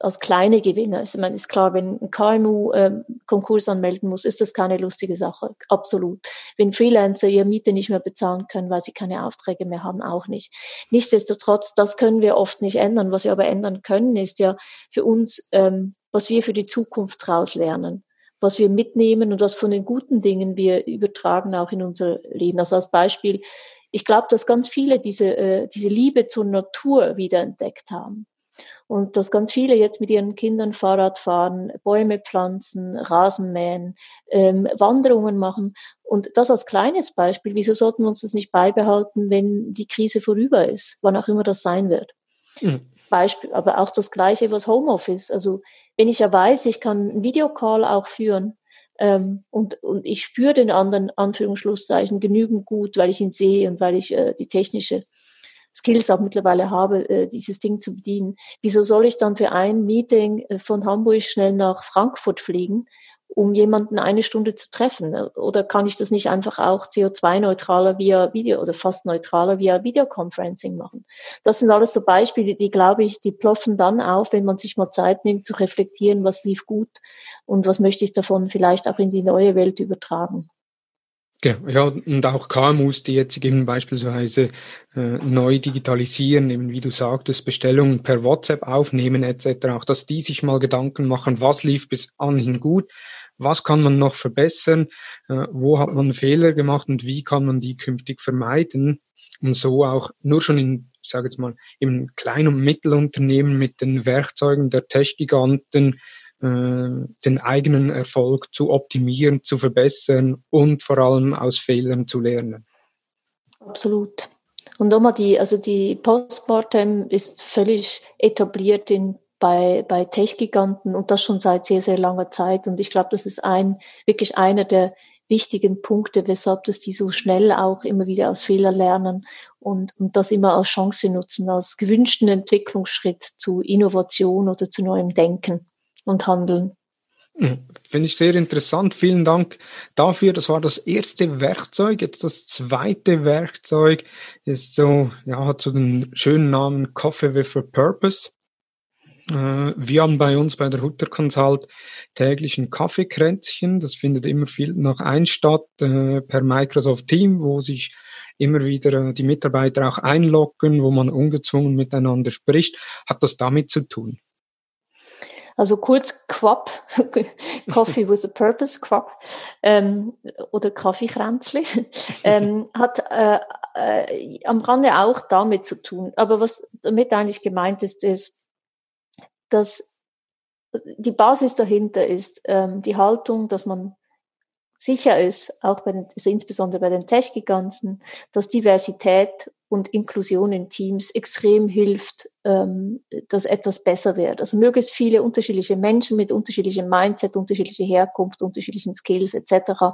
[SPEAKER 2] als kleine Gewinner. Ich meine, ist klar, wenn ein KMU ähm, Konkurs anmelden muss, ist das keine lustige Sache. Absolut. Wenn Freelancer ihre Miete nicht mehr bezahlen können, weil sie keine Aufträge mehr haben, auch nicht. Nichtsdestotrotz, das können wir oft nicht ändern. Was wir aber ändern können, ist ja für uns, ähm, was wir für die Zukunft daraus lernen was wir mitnehmen und was von den guten Dingen wir übertragen auch in unser Leben. Also als Beispiel, ich glaube, dass ganz viele diese, äh, diese Liebe zur Natur wiederentdeckt haben. Und dass ganz viele jetzt mit ihren Kindern Fahrrad fahren, Bäume pflanzen, Rasen mähen, ähm, Wanderungen machen. Und das als kleines Beispiel, wieso sollten wir uns das nicht beibehalten, wenn die Krise vorüber ist, wann auch immer das sein wird? Mhm. Beispiel, aber auch das Gleiche, was Homeoffice. Also wenn ich ja weiß, ich kann einen Videocall auch führen, ähm, und, und ich spüre den anderen Anführungsschlusszeichen genügend gut, weil ich ihn sehe und weil ich äh, die technische Skills auch mittlerweile habe, äh, dieses Ding zu bedienen. Wieso soll ich dann für ein Meeting äh, von Hamburg schnell nach Frankfurt fliegen, um jemanden eine Stunde zu treffen? Oder kann ich das nicht einfach auch CO2-neutraler via Video oder fast neutraler via Videoconferencing machen? Das sind alles so Beispiele, die, glaube ich, die ploffen dann auf, wenn man sich mal Zeit nimmt zu reflektieren, was lief gut und was möchte ich davon vielleicht auch in die neue Welt übertragen.
[SPEAKER 1] Genau, ja, und auch KMUs, die jetzt eben beispielsweise äh, neu digitalisieren, eben wie du sagtest, Bestellungen per WhatsApp aufnehmen etc., auch dass die sich mal Gedanken machen, was lief bis anhin gut, was kann man noch verbessern, äh, wo hat man Fehler gemacht und wie kann man die künftig vermeiden, um so auch nur schon in, ich sage jetzt mal, im Klein- und Mittelunternehmen mit den Werkzeugen der Tech-Giganten den eigenen Erfolg zu optimieren, zu verbessern und vor allem aus Fehlern zu lernen.
[SPEAKER 2] Absolut. Und nochmal die, also die Postmortem ist völlig etabliert in bei, bei Tech-Giganten und das schon seit sehr, sehr langer Zeit. Und ich glaube, das ist ein, wirklich einer der wichtigen Punkte, weshalb das die so schnell auch immer wieder aus Fehler lernen und, und das immer als Chance nutzen, als gewünschten Entwicklungsschritt zu Innovation oder zu neuem Denken und Handeln.
[SPEAKER 1] Hm, finde ich sehr interessant. Vielen Dank dafür. Das war das erste Werkzeug. Jetzt das zweite Werkzeug ist so, ja, hat so den schönen Namen Coffee with a Purpose. Äh, wir haben bei uns bei der Hutter Consult täglich ein Kaffeekränzchen. Das findet immer viel nach ein statt äh, per Microsoft Team, wo sich immer wieder äh, die Mitarbeiter auch einloggen, wo man ungezwungen miteinander spricht. Hat das damit zu tun?
[SPEAKER 2] Also kurz Quap, Coffee with a Purpose, Quap, ähm, oder Kaffeekränzli, ähm, hat äh, äh, am Rande auch damit zu tun. Aber was damit eigentlich gemeint ist, ist, dass die Basis dahinter ist ähm, die Haltung, dass man sicher ist, auch bei den, also insbesondere bei den Tech-Giganten, dass Diversität und Inklusion in Teams extrem hilft, ähm, dass etwas besser wird. Also möglichst viele unterschiedliche Menschen mit unterschiedlichem Mindset, unterschiedlicher Herkunft, unterschiedlichen Skills etc.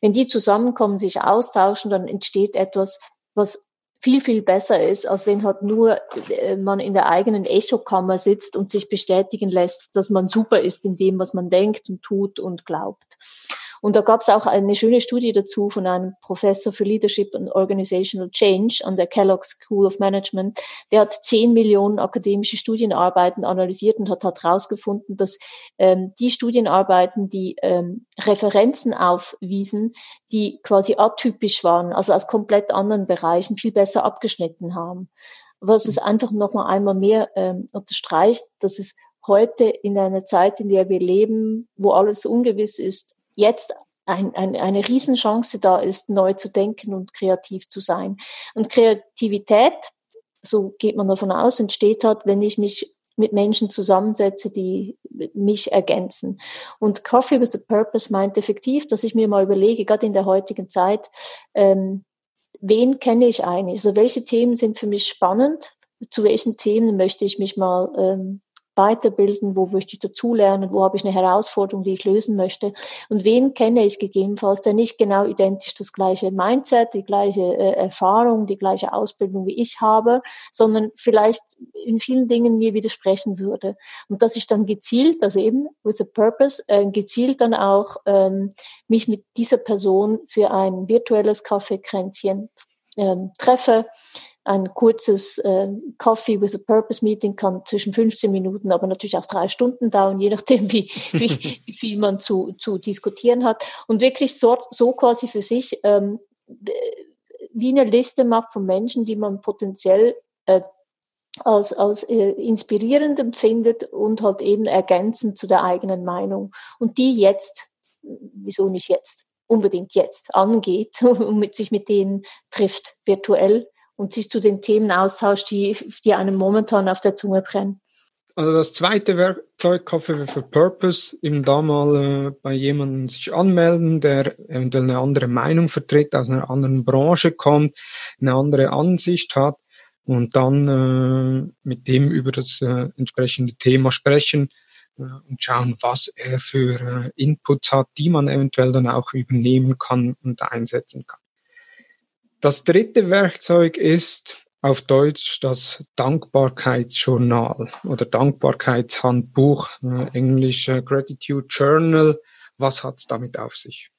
[SPEAKER 2] Wenn die zusammenkommen, sich austauschen, dann entsteht etwas, was viel, viel besser ist, als wenn halt nur äh, man in der eigenen Echokammer sitzt und sich bestätigen lässt, dass man super ist in dem, was man denkt und tut und glaubt. Und da gab es auch eine schöne Studie dazu von einem Professor für Leadership and Organizational Change an der Kellogg School of Management. Der hat zehn Millionen akademische Studienarbeiten analysiert und hat herausgefunden, dass ähm, die Studienarbeiten, die ähm, Referenzen aufwiesen, die quasi atypisch waren, also aus komplett anderen Bereichen viel besser abgeschnitten haben. Was es einfach noch mal einmal mehr ähm, unterstreicht, dass es heute in einer Zeit, in der wir leben, wo alles ungewiss ist, jetzt ein, ein, eine Riesenchance da ist, neu zu denken und kreativ zu sein. Und Kreativität, so geht man davon aus, entsteht halt, wenn ich mich mit Menschen zusammensetze, die mich ergänzen. Und Coffee with a Purpose meint effektiv, dass ich mir mal überlege, gerade in der heutigen Zeit, ähm, wen kenne ich eigentlich? Also welche Themen sind für mich spannend? Zu welchen Themen möchte ich mich mal ähm, weiterbilden, wo möchte ich dazulernen, wo habe ich eine Herausforderung, die ich lösen möchte und wen kenne ich gegebenenfalls, der nicht genau identisch das gleiche Mindset, die gleiche äh, Erfahrung, die gleiche Ausbildung wie ich habe, sondern vielleicht in vielen Dingen mir widersprechen würde. Und dass ich dann gezielt, also eben with a purpose, äh, gezielt dann auch ähm, mich mit dieser Person für ein virtuelles Kaffeekränzchen ähm, treffe, ein kurzes äh, Coffee with a Purpose Meeting kann zwischen 15 Minuten, aber natürlich auch drei Stunden dauern, je nachdem, wie, wie, wie viel man zu, zu diskutieren hat. Und wirklich so, so quasi für sich ähm, wie eine Liste macht von Menschen, die man potenziell äh, als, als äh, inspirierend empfindet und halt eben ergänzend zu der eigenen Meinung. Und die jetzt, wieso nicht jetzt, unbedingt jetzt angeht und mit sich mit denen trifft, virtuell und sich zu den Themen austauscht, die, die einem momentan auf der Zunge brennen.
[SPEAKER 1] Also das zweite Werkzeug, Coffee for Purpose, eben da mal äh, bei jemandem sich anmelden, der eventuell eine andere Meinung vertritt, aus einer anderen Branche kommt, eine andere Ansicht hat und dann äh, mit dem über das äh, entsprechende Thema sprechen äh, und schauen, was er für äh, Inputs hat, die man eventuell dann auch übernehmen kann und einsetzen kann. Das dritte Werkzeug ist auf Deutsch das Dankbarkeitsjournal oder Dankbarkeitshandbuch, äh, Englisch äh, Gratitude Journal. Was hat es damit auf sich?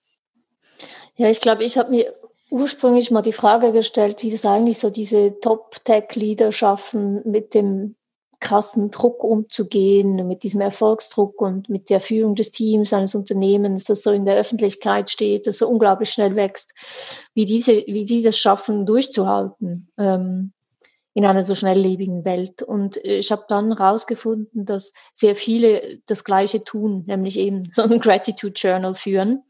[SPEAKER 2] Ja, ich glaube, ich habe mir ursprünglich mal die Frage gestellt, wie das eigentlich so diese Top-Tech-Leader schaffen, mit dem krassen Druck umzugehen, mit diesem Erfolgsdruck und mit der Führung des Teams eines Unternehmens, das so in der Öffentlichkeit steht, das so unglaublich schnell wächst, wie diese, wie die das schaffen, durchzuhalten ähm, in einer so schnelllebigen Welt. Und ich habe dann herausgefunden, dass sehr viele das Gleiche tun, nämlich eben so ein Gratitude Journal führen.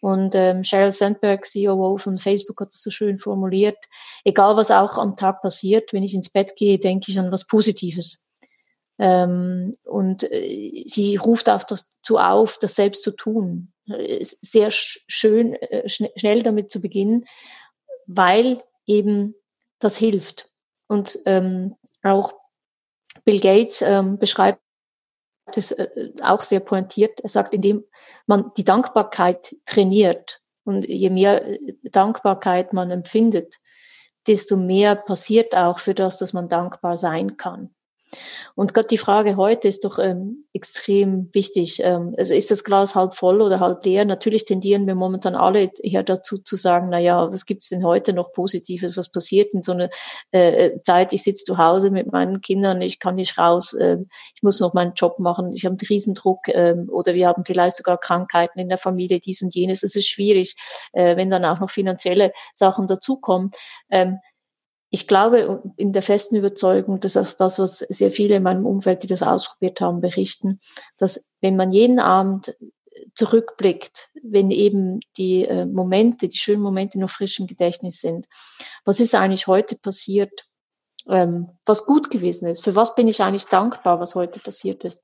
[SPEAKER 2] Und ähm, Sheryl Sandberg, CEO von Facebook, hat das so schön formuliert. Egal, was auch am Tag passiert, wenn ich ins Bett gehe, denke ich an was Positives. Ähm, und äh, sie ruft auch dazu auf, das selbst zu tun. Sehr schön, äh, schn schnell damit zu beginnen, weil eben das hilft. Und ähm, auch Bill Gates ähm, beschreibt es äh, auch sehr pointiert. Er sagt, indem man die Dankbarkeit trainiert und je mehr äh, Dankbarkeit man empfindet, desto mehr passiert auch für das, dass man dankbar sein kann. Und gerade die Frage heute ist doch ähm, extrem wichtig. Ähm, also ist das Glas halb voll oder halb leer? Natürlich tendieren wir momentan alle eher dazu zu sagen, na ja, was gibt's denn heute noch Positives? Was passiert in so einer äh, Zeit? Ich sitze zu Hause mit meinen Kindern, ich kann nicht raus, äh, ich muss noch meinen Job machen, ich habe einen Riesendruck äh, oder wir haben vielleicht sogar Krankheiten in der Familie, dies und jenes. Es ist schwierig, äh, wenn dann auch noch finanzielle Sachen dazukommen. Ähm, ich glaube in der festen Überzeugung, dass das, das, was sehr viele in meinem Umfeld, die das ausprobiert haben, berichten, dass wenn man jeden Abend zurückblickt, wenn eben die äh, Momente, die schönen Momente noch frisch im Gedächtnis sind, was ist eigentlich heute passiert, ähm, was gut gewesen ist, für was bin ich eigentlich dankbar, was heute passiert ist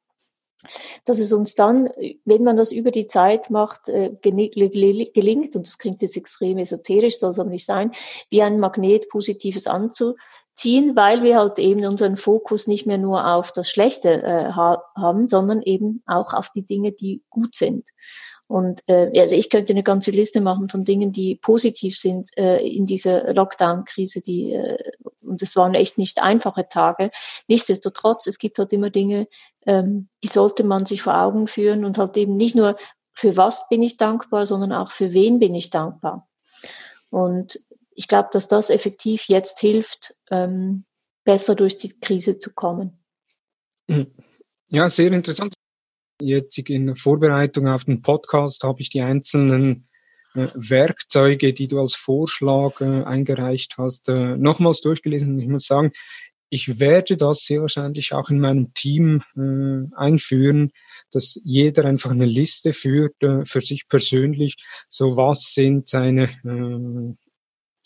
[SPEAKER 2] dass es uns dann, wenn man das über die Zeit macht, äh, gelingt, und das klingt jetzt extrem esoterisch, soll es aber nicht sein, wie ein Magnet Positives anzuziehen, weil wir halt eben unseren Fokus nicht mehr nur auf das Schlechte äh, haben, sondern eben auch auf die Dinge, die gut sind. Und äh, also ich könnte eine ganze Liste machen von Dingen, die positiv sind äh, in dieser Lockdown-Krise, die äh, und es waren echt nicht einfache Tage. Nichtsdestotrotz, es gibt halt immer Dinge, ähm, die sollte man sich vor Augen führen und halt eben nicht nur für was bin ich dankbar, sondern auch für wen bin ich dankbar. Und ich glaube, dass das effektiv jetzt hilft, ähm, besser durch die Krise zu kommen.
[SPEAKER 1] Ja, sehr interessant. Jetzt in Vorbereitung auf den Podcast habe ich die einzelnen Werkzeuge, die du als Vorschlag äh, eingereicht hast, äh, nochmals durchgelesen. Ich muss sagen, ich werde das sehr wahrscheinlich auch in meinem Team äh, einführen, dass jeder einfach eine Liste führt äh, für sich persönlich. So was sind seine äh,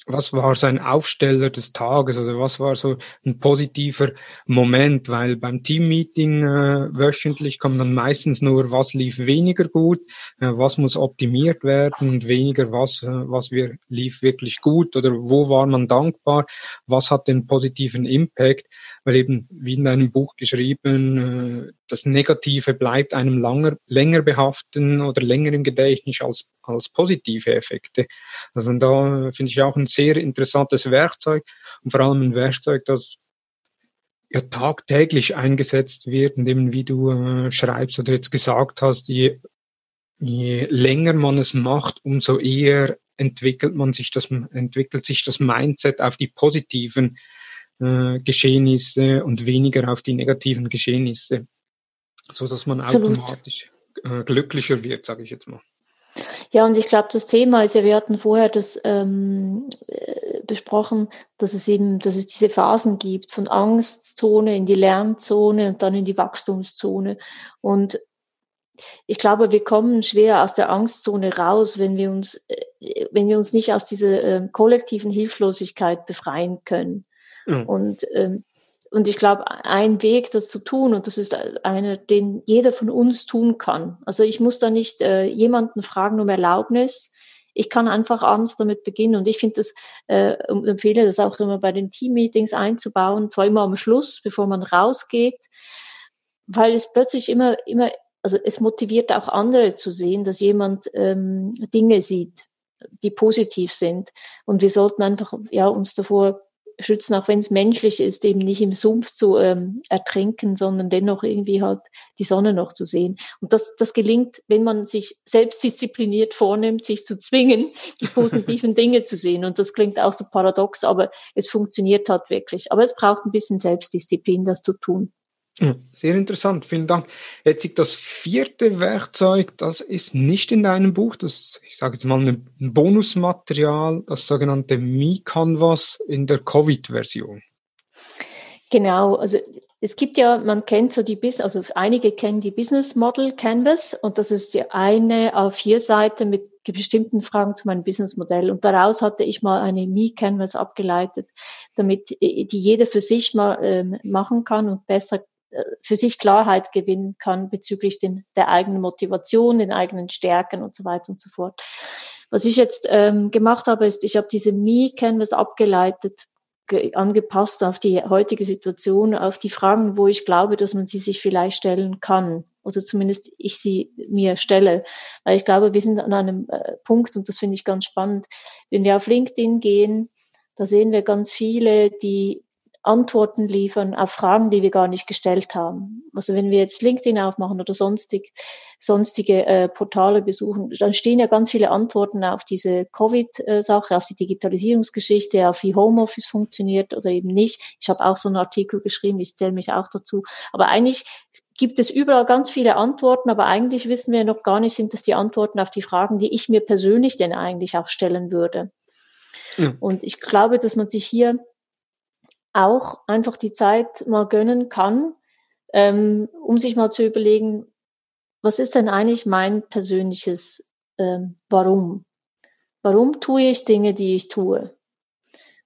[SPEAKER 1] was war sein Aufsteller des Tages oder was war so ein positiver Moment? Weil beim Teammeeting äh, wöchentlich kommt dann meistens nur, was lief weniger gut, äh, was muss optimiert werden und weniger, was, äh, was wir, lief wirklich gut oder wo war man dankbar, was hat den positiven Impact, weil eben, wie in deinem Buch geschrieben, äh, das Negative bleibt einem langer, länger behaften oder länger im Gedächtnis als, als positive Effekte. Also da finde ich auch ein sehr interessantes Werkzeug und vor allem ein Werkzeug, das ja tagtäglich eingesetzt wird, indem wie du äh, schreibst oder jetzt gesagt hast, je, je länger man es macht, umso eher entwickelt man sich das, entwickelt sich das Mindset auf die positiven äh, Geschehnisse und weniger auf die negativen Geschehnisse so dass man Absolut. automatisch äh, glücklicher wird, sage ich jetzt mal.
[SPEAKER 2] Ja, und ich glaube, das Thema ist ja, wir hatten vorher das ähm, äh, besprochen, dass es eben, dass es diese Phasen gibt, von Angstzone in die Lernzone und dann in die Wachstumszone. Und ich glaube, wir kommen schwer aus der Angstzone raus, wenn wir uns, äh, wenn wir uns nicht aus dieser äh, kollektiven Hilflosigkeit befreien können. Mhm. Und ähm, und ich glaube, ein Weg, das zu tun, und das ist einer, den jeder von uns tun kann. Also ich muss da nicht äh, jemanden fragen um Erlaubnis. Ich kann einfach abends damit beginnen. Und ich finde das, äh, empfehle das auch immer bei den Team-Meetings einzubauen, zwar immer am Schluss, bevor man rausgeht, weil es plötzlich immer, immer, also es motiviert auch andere zu sehen, dass jemand ähm, Dinge sieht, die positiv sind. Und wir sollten einfach ja uns davor schützen, auch wenn es menschlich ist, eben nicht im Sumpf zu ähm, ertrinken, sondern dennoch irgendwie halt die Sonne noch zu sehen. Und das, das gelingt, wenn man sich selbstdiszipliniert vornimmt, sich zu zwingen, die positiven Dinge zu sehen. Und das klingt auch so paradox, aber es funktioniert halt wirklich. Aber es braucht ein bisschen Selbstdisziplin, das zu tun.
[SPEAKER 1] Sehr interessant, vielen Dank. Jetzt das vierte Werkzeug, das ist nicht in deinem Buch, das ich sage jetzt mal ein Bonusmaterial, das sogenannte Mi Canvas in der Covid-Version.
[SPEAKER 2] Genau, also es gibt ja, man kennt so die Business, also einige kennen die Business Model Canvas und das ist die eine A4-Seite mit bestimmten Fragen zu meinem Businessmodell. Und daraus hatte ich mal eine Mi-Canvas abgeleitet, damit äh, die jeder für sich mal ähm, machen kann und besser für sich Klarheit gewinnen kann bezüglich den, der eigenen Motivation, den eigenen Stärken und so weiter und so fort. Was ich jetzt ähm, gemacht habe, ist, ich habe diese Me-Canvas abgeleitet angepasst auf die heutige Situation, auf die Fragen, wo ich glaube, dass man sie sich vielleicht stellen kann. Oder zumindest ich sie mir stelle. Weil ich glaube, wir sind an einem äh, Punkt, und das finde ich ganz spannend, wenn wir auf LinkedIn gehen, da sehen wir ganz viele, die Antworten liefern auf Fragen, die wir gar nicht gestellt haben. Also wenn wir jetzt LinkedIn aufmachen oder sonstig, sonstige äh, Portale besuchen, dann stehen ja ganz viele Antworten auf diese Covid-Sache, auf die Digitalisierungsgeschichte, auf wie Homeoffice funktioniert oder eben nicht. Ich habe auch so einen Artikel geschrieben, ich zähle mich auch dazu. Aber eigentlich gibt es überall ganz viele Antworten, aber eigentlich wissen wir noch gar nicht, sind das die Antworten auf die Fragen, die ich mir persönlich denn eigentlich auch stellen würde. Ja. Und ich glaube, dass man sich hier auch einfach die Zeit mal gönnen kann, ähm, um sich mal zu überlegen, was ist denn eigentlich mein persönliches ähm, Warum? Warum tue ich Dinge, die ich tue?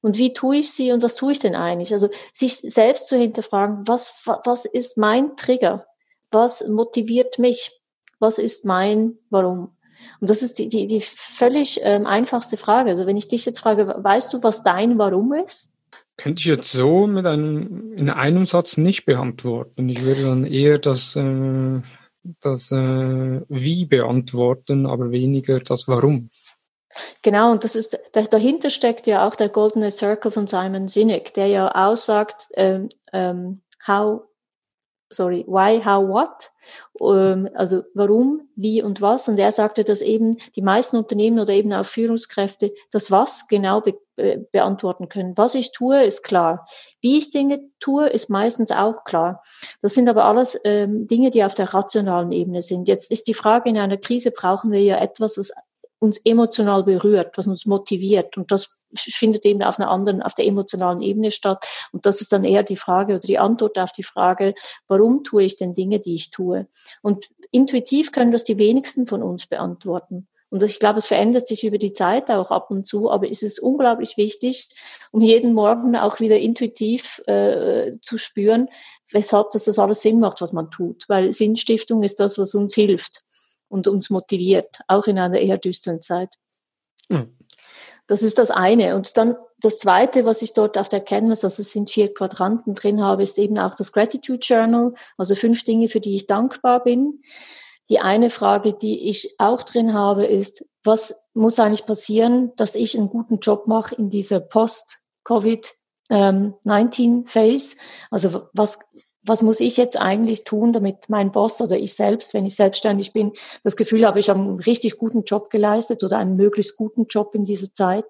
[SPEAKER 2] Und wie tue ich sie und was tue ich denn eigentlich? Also sich selbst zu hinterfragen, was, was ist mein Trigger? Was motiviert mich? Was ist mein Warum? Und das ist die, die, die völlig ähm, einfachste Frage. Also wenn ich dich jetzt frage, weißt du, was dein Warum ist?
[SPEAKER 1] Könnte ich jetzt so mit einem, in einem Satz nicht beantworten. Ich würde dann eher das, äh, das äh, Wie beantworten, aber weniger das Warum.
[SPEAKER 2] Genau, und das ist, dahinter steckt ja auch der Goldene Circle von Simon Sinek, der ja aussagt, ähm, ähm, how sorry, why, how, what, ähm, also warum, wie und was. Und er sagte, dass eben die meisten Unternehmen oder eben auch Führungskräfte das Was genau be beantworten können. Was ich tue, ist klar. Wie ich Dinge tue, ist meistens auch klar. Das sind aber alles ähm, Dinge, die auf der rationalen Ebene sind. Jetzt ist die Frage, in einer Krise brauchen wir ja etwas, was uns emotional berührt, was uns motiviert. Und das findet eben auf einer anderen, auf der emotionalen Ebene statt. Und das ist dann eher die Frage oder die Antwort auf die Frage, warum tue ich denn Dinge, die ich tue? Und intuitiv können das die wenigsten von uns beantworten. Und ich glaube, es verändert sich über die Zeit auch ab und zu, aber es ist unglaublich wichtig, um jeden Morgen auch wieder intuitiv äh, zu spüren, weshalb das, das alles Sinn macht, was man tut. Weil Sinnstiftung ist das, was uns hilft und uns motiviert, auch in einer eher düsteren Zeit. Mhm. Das ist das eine. Und dann das zweite, was ich dort auf der Canvas, also es sind vier Quadranten drin habe, ist eben auch das Gratitude Journal, also fünf Dinge, für die ich dankbar bin. Die eine Frage, die ich auch drin habe, ist, was muss eigentlich passieren, dass ich einen guten Job mache in dieser Post-Covid-19-Phase? Ähm, also was, was muss ich jetzt eigentlich tun, damit mein Boss oder ich selbst, wenn ich selbstständig bin, das Gefühl habe, ich habe einen richtig guten Job geleistet oder einen möglichst guten Job in dieser Zeit,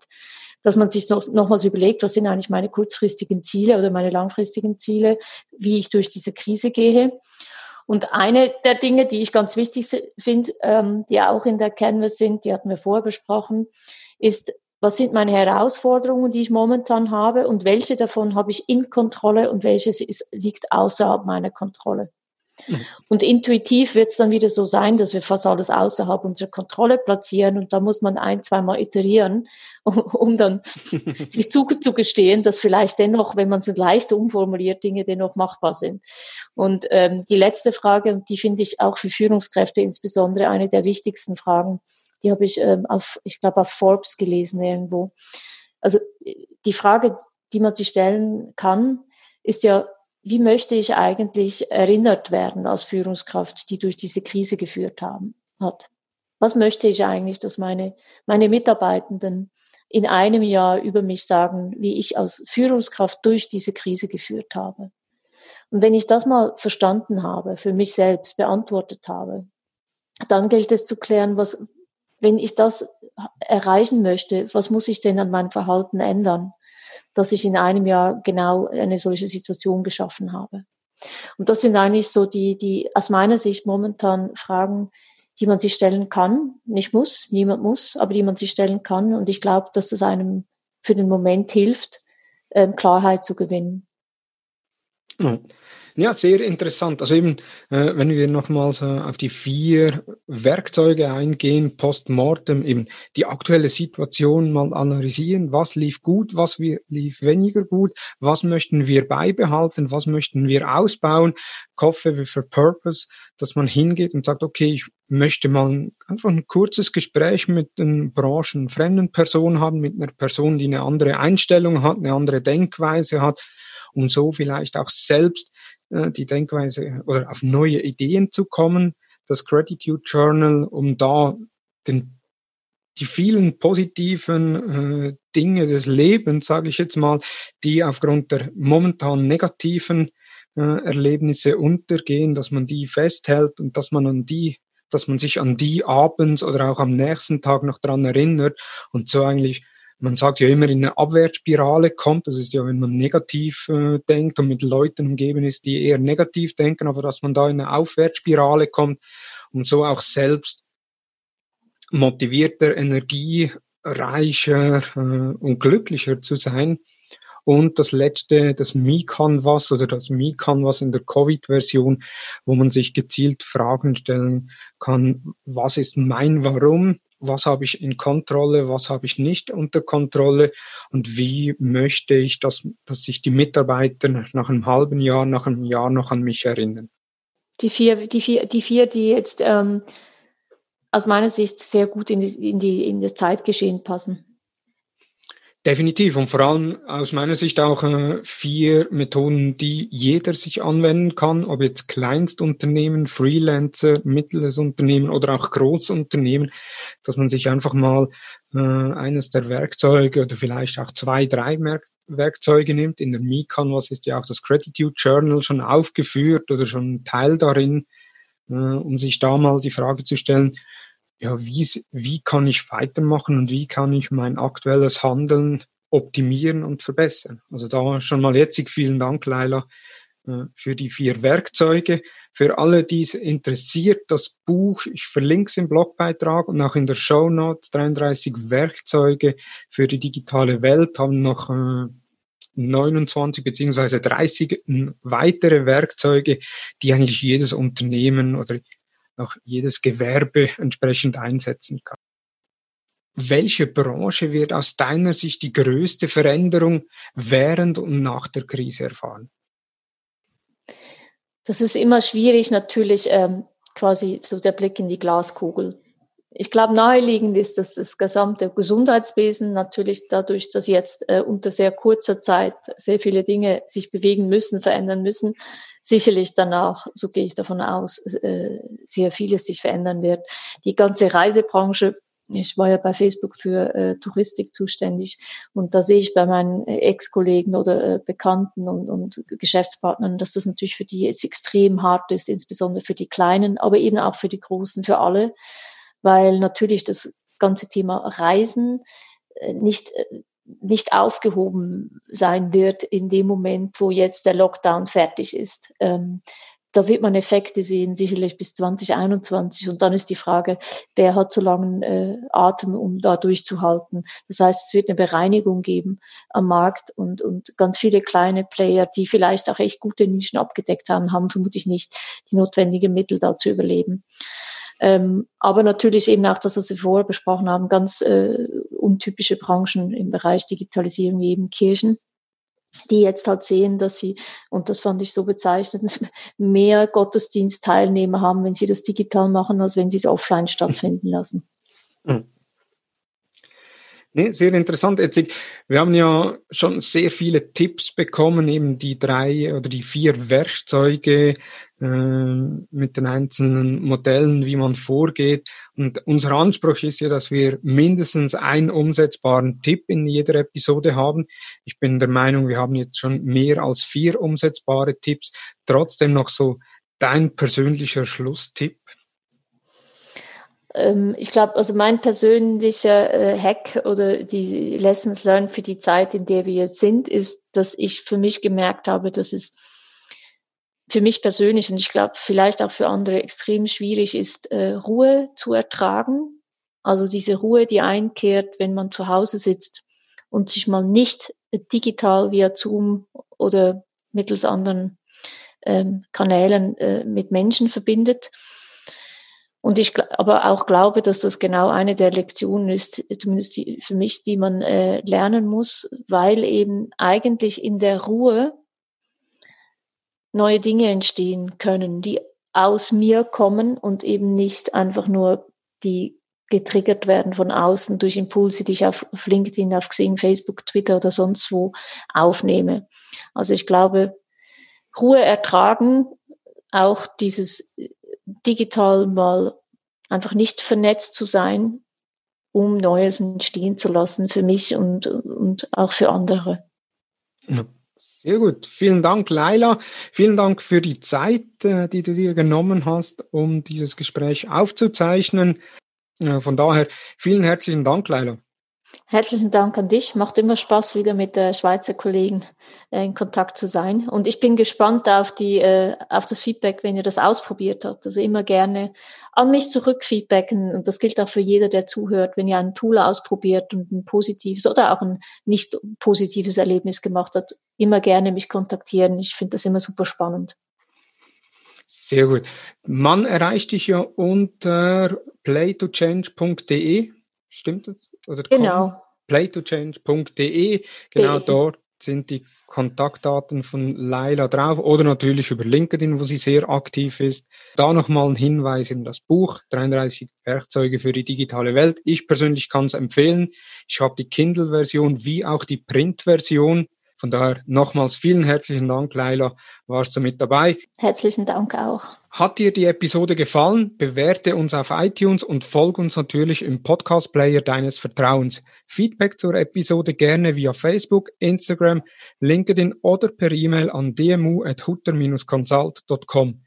[SPEAKER 2] dass man sich noch, nochmals überlegt, was sind eigentlich meine kurzfristigen Ziele oder meine langfristigen Ziele, wie ich durch diese Krise gehe. Und eine der Dinge, die ich ganz wichtig finde, ähm, die auch in der Canvas sind, die hatten wir vorher besprochen, ist was sind meine Herausforderungen, die ich momentan habe und welche davon habe ich in Kontrolle und welches ist, liegt außerhalb meiner Kontrolle. Mhm. Und intuitiv wird es dann wieder so sein, dass wir fast alles außerhalb unserer Kontrolle platzieren und da muss man ein, zweimal iterieren, um, um dann sich zugestehen, dass vielleicht dennoch, wenn man es leicht umformuliert, Dinge dennoch machbar sind. Und ähm, die letzte Frage, und die finde ich auch für Führungskräfte insbesondere eine der wichtigsten Fragen, die habe ich ähm, auf, ich glaube, auf Forbes gelesen irgendwo. Also die Frage, die man sich stellen kann, ist ja, wie möchte ich eigentlich erinnert werden als Führungskraft, die durch diese Krise geführt haben, hat? Was möchte ich eigentlich, dass meine, meine Mitarbeitenden in einem Jahr über mich sagen, wie ich als Führungskraft durch diese Krise geführt habe? Und wenn ich das mal verstanden habe, für mich selbst beantwortet habe, dann gilt es zu klären, was, wenn ich das erreichen möchte, was muss ich denn an meinem Verhalten ändern, dass ich in einem Jahr genau eine solche Situation geschaffen habe? Und das sind eigentlich so die, die aus meiner Sicht momentan Fragen, die man sich stellen kann. Nicht muss, niemand muss, aber die man sich stellen kann. Und ich glaube, dass das einem für den Moment hilft, ähm, Klarheit zu gewinnen.
[SPEAKER 1] Ja, sehr interessant. Also eben, äh, wenn wir nochmals äh, auf die vier Werkzeuge eingehen, postmortem, eben die aktuelle Situation mal analysieren, was lief gut, was wir, lief weniger gut, was möchten wir beibehalten, was möchten wir ausbauen, Coffee for Purpose, dass man hingeht und sagt, okay, ich möchte mal einfach ein kurzes Gespräch mit einer branchenfremden Person haben, mit einer Person, die eine andere Einstellung hat, eine andere Denkweise hat, um so vielleicht auch selbst äh, die Denkweise oder auf neue Ideen zu kommen. Das Gratitude Journal, um da den, die vielen positiven äh, Dinge des Lebens, sage ich jetzt mal, die aufgrund der momentan negativen äh, Erlebnisse untergehen, dass man die festhält und dass man an die dass man sich an die abends oder auch am nächsten Tag noch dran erinnert und so eigentlich man sagt ja immer in eine Abwärtsspirale kommt. Das ist ja, wenn man negativ äh, denkt und mit Leuten umgeben ist, die eher negativ denken, aber dass man da in eine Aufwärtsspirale kommt und so auch selbst motivierter, energiereicher äh, und glücklicher zu sein. Und das letzte, das Mi-Canvas oder das Mi-Canvas in der Covid-Version, wo man sich gezielt Fragen stellen kann, was ist mein Warum? Was habe ich in Kontrolle, was habe ich nicht unter Kontrolle und wie möchte ich, dass, dass sich die Mitarbeiter nach einem halben Jahr, nach einem Jahr noch an mich erinnern.
[SPEAKER 2] Die vier, die vier, die vier, die jetzt ähm, aus meiner Sicht sehr gut in, die, in, die, in das Zeitgeschehen passen.
[SPEAKER 1] Definitiv und vor allem aus meiner Sicht auch äh, vier Methoden, die jeder sich anwenden kann, ob jetzt Kleinstunternehmen, Freelancer, mittleres Unternehmen oder auch Großunternehmen, dass man sich einfach mal äh, eines der Werkzeuge oder vielleicht auch zwei, drei Merk Werkzeuge nimmt. In der Mi-Canvas ist ja auch das Gratitude Journal schon aufgeführt oder schon Teil darin, äh, um sich da mal die Frage zu stellen, ja, wie, wie kann ich weitermachen und wie kann ich mein aktuelles Handeln optimieren und verbessern. Also da schon mal jetzt vielen Dank, Leila, äh, für die vier Werkzeuge. Für alle, die es interessiert, das Buch, ich verlinke es im Blogbeitrag und auch in der Show Notes, 33 Werkzeuge für die digitale Welt, haben noch äh, 29 beziehungsweise 30 weitere Werkzeuge, die eigentlich jedes Unternehmen oder auch jedes Gewerbe entsprechend einsetzen kann. Welche Branche wird aus deiner Sicht die größte Veränderung während und nach der Krise erfahren?
[SPEAKER 2] Das ist immer schwierig, natürlich ähm, quasi so der Blick in die Glaskugel. Ich glaube, naheliegend ist, dass das gesamte Gesundheitswesen natürlich dadurch, dass jetzt äh, unter sehr kurzer Zeit sehr viele Dinge sich bewegen müssen, verändern müssen, sicherlich danach, so gehe ich davon aus, äh, sehr vieles sich verändern wird. Die ganze Reisebranche ich war ja bei Facebook für äh, Touristik zuständig und da sehe ich bei meinen äh, Ex-Kollegen oder äh, Bekannten und, und Geschäftspartnern, dass das natürlich für die jetzt extrem hart ist, insbesondere für die Kleinen, aber eben auch für die Großen, für alle, weil natürlich das ganze Thema Reisen äh, nicht äh, nicht aufgehoben sein wird in dem Moment, wo jetzt der Lockdown fertig ist. Ähm, da wird man Effekte sehen, sicherlich bis 2021. Und dann ist die Frage, wer hat so langen äh, Atem, um da durchzuhalten. Das heißt, es wird eine Bereinigung geben am Markt und, und ganz viele kleine Player, die vielleicht auch echt gute Nischen abgedeckt haben, haben vermutlich nicht die notwendigen Mittel da zu überleben. Ähm, aber natürlich eben auch das, was wir vorher besprochen haben, ganz äh, untypische Branchen im Bereich Digitalisierung, wie eben Kirchen, die jetzt halt sehen, dass sie, und das fand ich so bezeichnend, mehr Gottesdienstteilnehmer haben, wenn sie das digital machen, als wenn sie es offline stattfinden lassen. Mhm.
[SPEAKER 1] Nee, sehr interessant. Jetzt, wir haben ja schon sehr viele Tipps bekommen, eben die drei oder die vier Werkzeuge mit den einzelnen Modellen, wie man vorgeht. Und unser Anspruch ist ja, dass wir mindestens einen umsetzbaren Tipp in jeder Episode haben. Ich bin der Meinung, wir haben jetzt schon mehr als vier umsetzbare Tipps. Trotzdem noch so dein persönlicher Schlusstipp
[SPEAKER 2] ähm, ich glaube, also mein persönlicher äh, Hack oder die Lessons learned für die Zeit, in der wir jetzt sind, ist, dass ich für mich gemerkt habe, dass es für mich persönlich und ich glaube vielleicht auch für andere extrem schwierig ist, äh, Ruhe zu ertragen. Also diese Ruhe, die einkehrt, wenn man zu Hause sitzt und sich mal nicht digital via Zoom oder mittels anderen ähm, Kanälen äh, mit Menschen verbindet. Und ich aber auch glaube, dass das genau eine der Lektionen ist, zumindest die, für mich, die man äh, lernen muss, weil eben eigentlich in der Ruhe neue Dinge entstehen können, die aus mir kommen und eben nicht einfach nur die getriggert werden von außen durch Impulse, die ich auf, LinkedIn, auf Xing, Facebook, Twitter oder sonst wo aufnehme. Also ich glaube, Ruhe ertragen, auch dieses digital mal einfach nicht vernetzt zu sein, um Neues entstehen zu lassen für mich und, und auch für andere.
[SPEAKER 1] Sehr gut. Vielen Dank, Laila. Vielen Dank für die Zeit, äh, die du dir genommen hast, um dieses Gespräch aufzuzeichnen. Von daher vielen herzlichen Dank, Laila.
[SPEAKER 2] Herzlichen Dank an dich. Macht immer Spaß, wieder mit der Schweizer Kollegen äh, in Kontakt zu sein. Und ich bin gespannt auf die, äh, auf das Feedback, wenn ihr das ausprobiert habt. Also immer gerne an mich zurückfeedbacken. Und das gilt auch für jeder, der zuhört. Wenn ihr ein Tool ausprobiert und ein positives oder auch ein nicht positives Erlebnis gemacht habt, immer gerne mich kontaktieren. Ich finde das immer super spannend.
[SPEAKER 1] Sehr gut. Man erreicht dich ja unter playtochange.de Stimmt das?
[SPEAKER 2] Oder genau.
[SPEAKER 1] Playtochange.de. Genau De. dort sind die Kontaktdaten von Laila drauf oder natürlich über LinkedIn, wo sie sehr aktiv ist. Da nochmal ein Hinweis in das Buch 33 Werkzeuge für die digitale Welt. Ich persönlich kann es empfehlen. Ich habe die Kindle-Version wie auch die Print-Version. Von daher nochmals vielen herzlichen Dank, Laila, warst du mit dabei.
[SPEAKER 2] Herzlichen Dank auch.
[SPEAKER 1] Hat dir die Episode gefallen? Bewerte uns auf iTunes und folge uns natürlich im Podcast-Player deines Vertrauens. Feedback zur Episode gerne via Facebook, Instagram, LinkedIn oder per E-Mail an dmu.hutter-consult.com.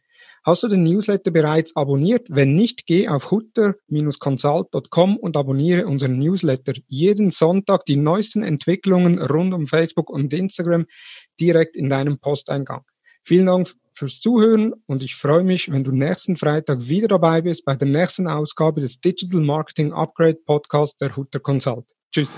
[SPEAKER 1] Hast du den Newsletter bereits abonniert? Wenn nicht, geh auf hutter-consult.com und abonniere unseren Newsletter. Jeden Sonntag die neuesten Entwicklungen rund um Facebook und Instagram direkt in deinem Posteingang. Vielen Dank fürs Zuhören und ich freue mich, wenn du nächsten Freitag wieder dabei bist bei der nächsten Ausgabe des Digital Marketing Upgrade Podcast der Hutter Consult. Tschüss.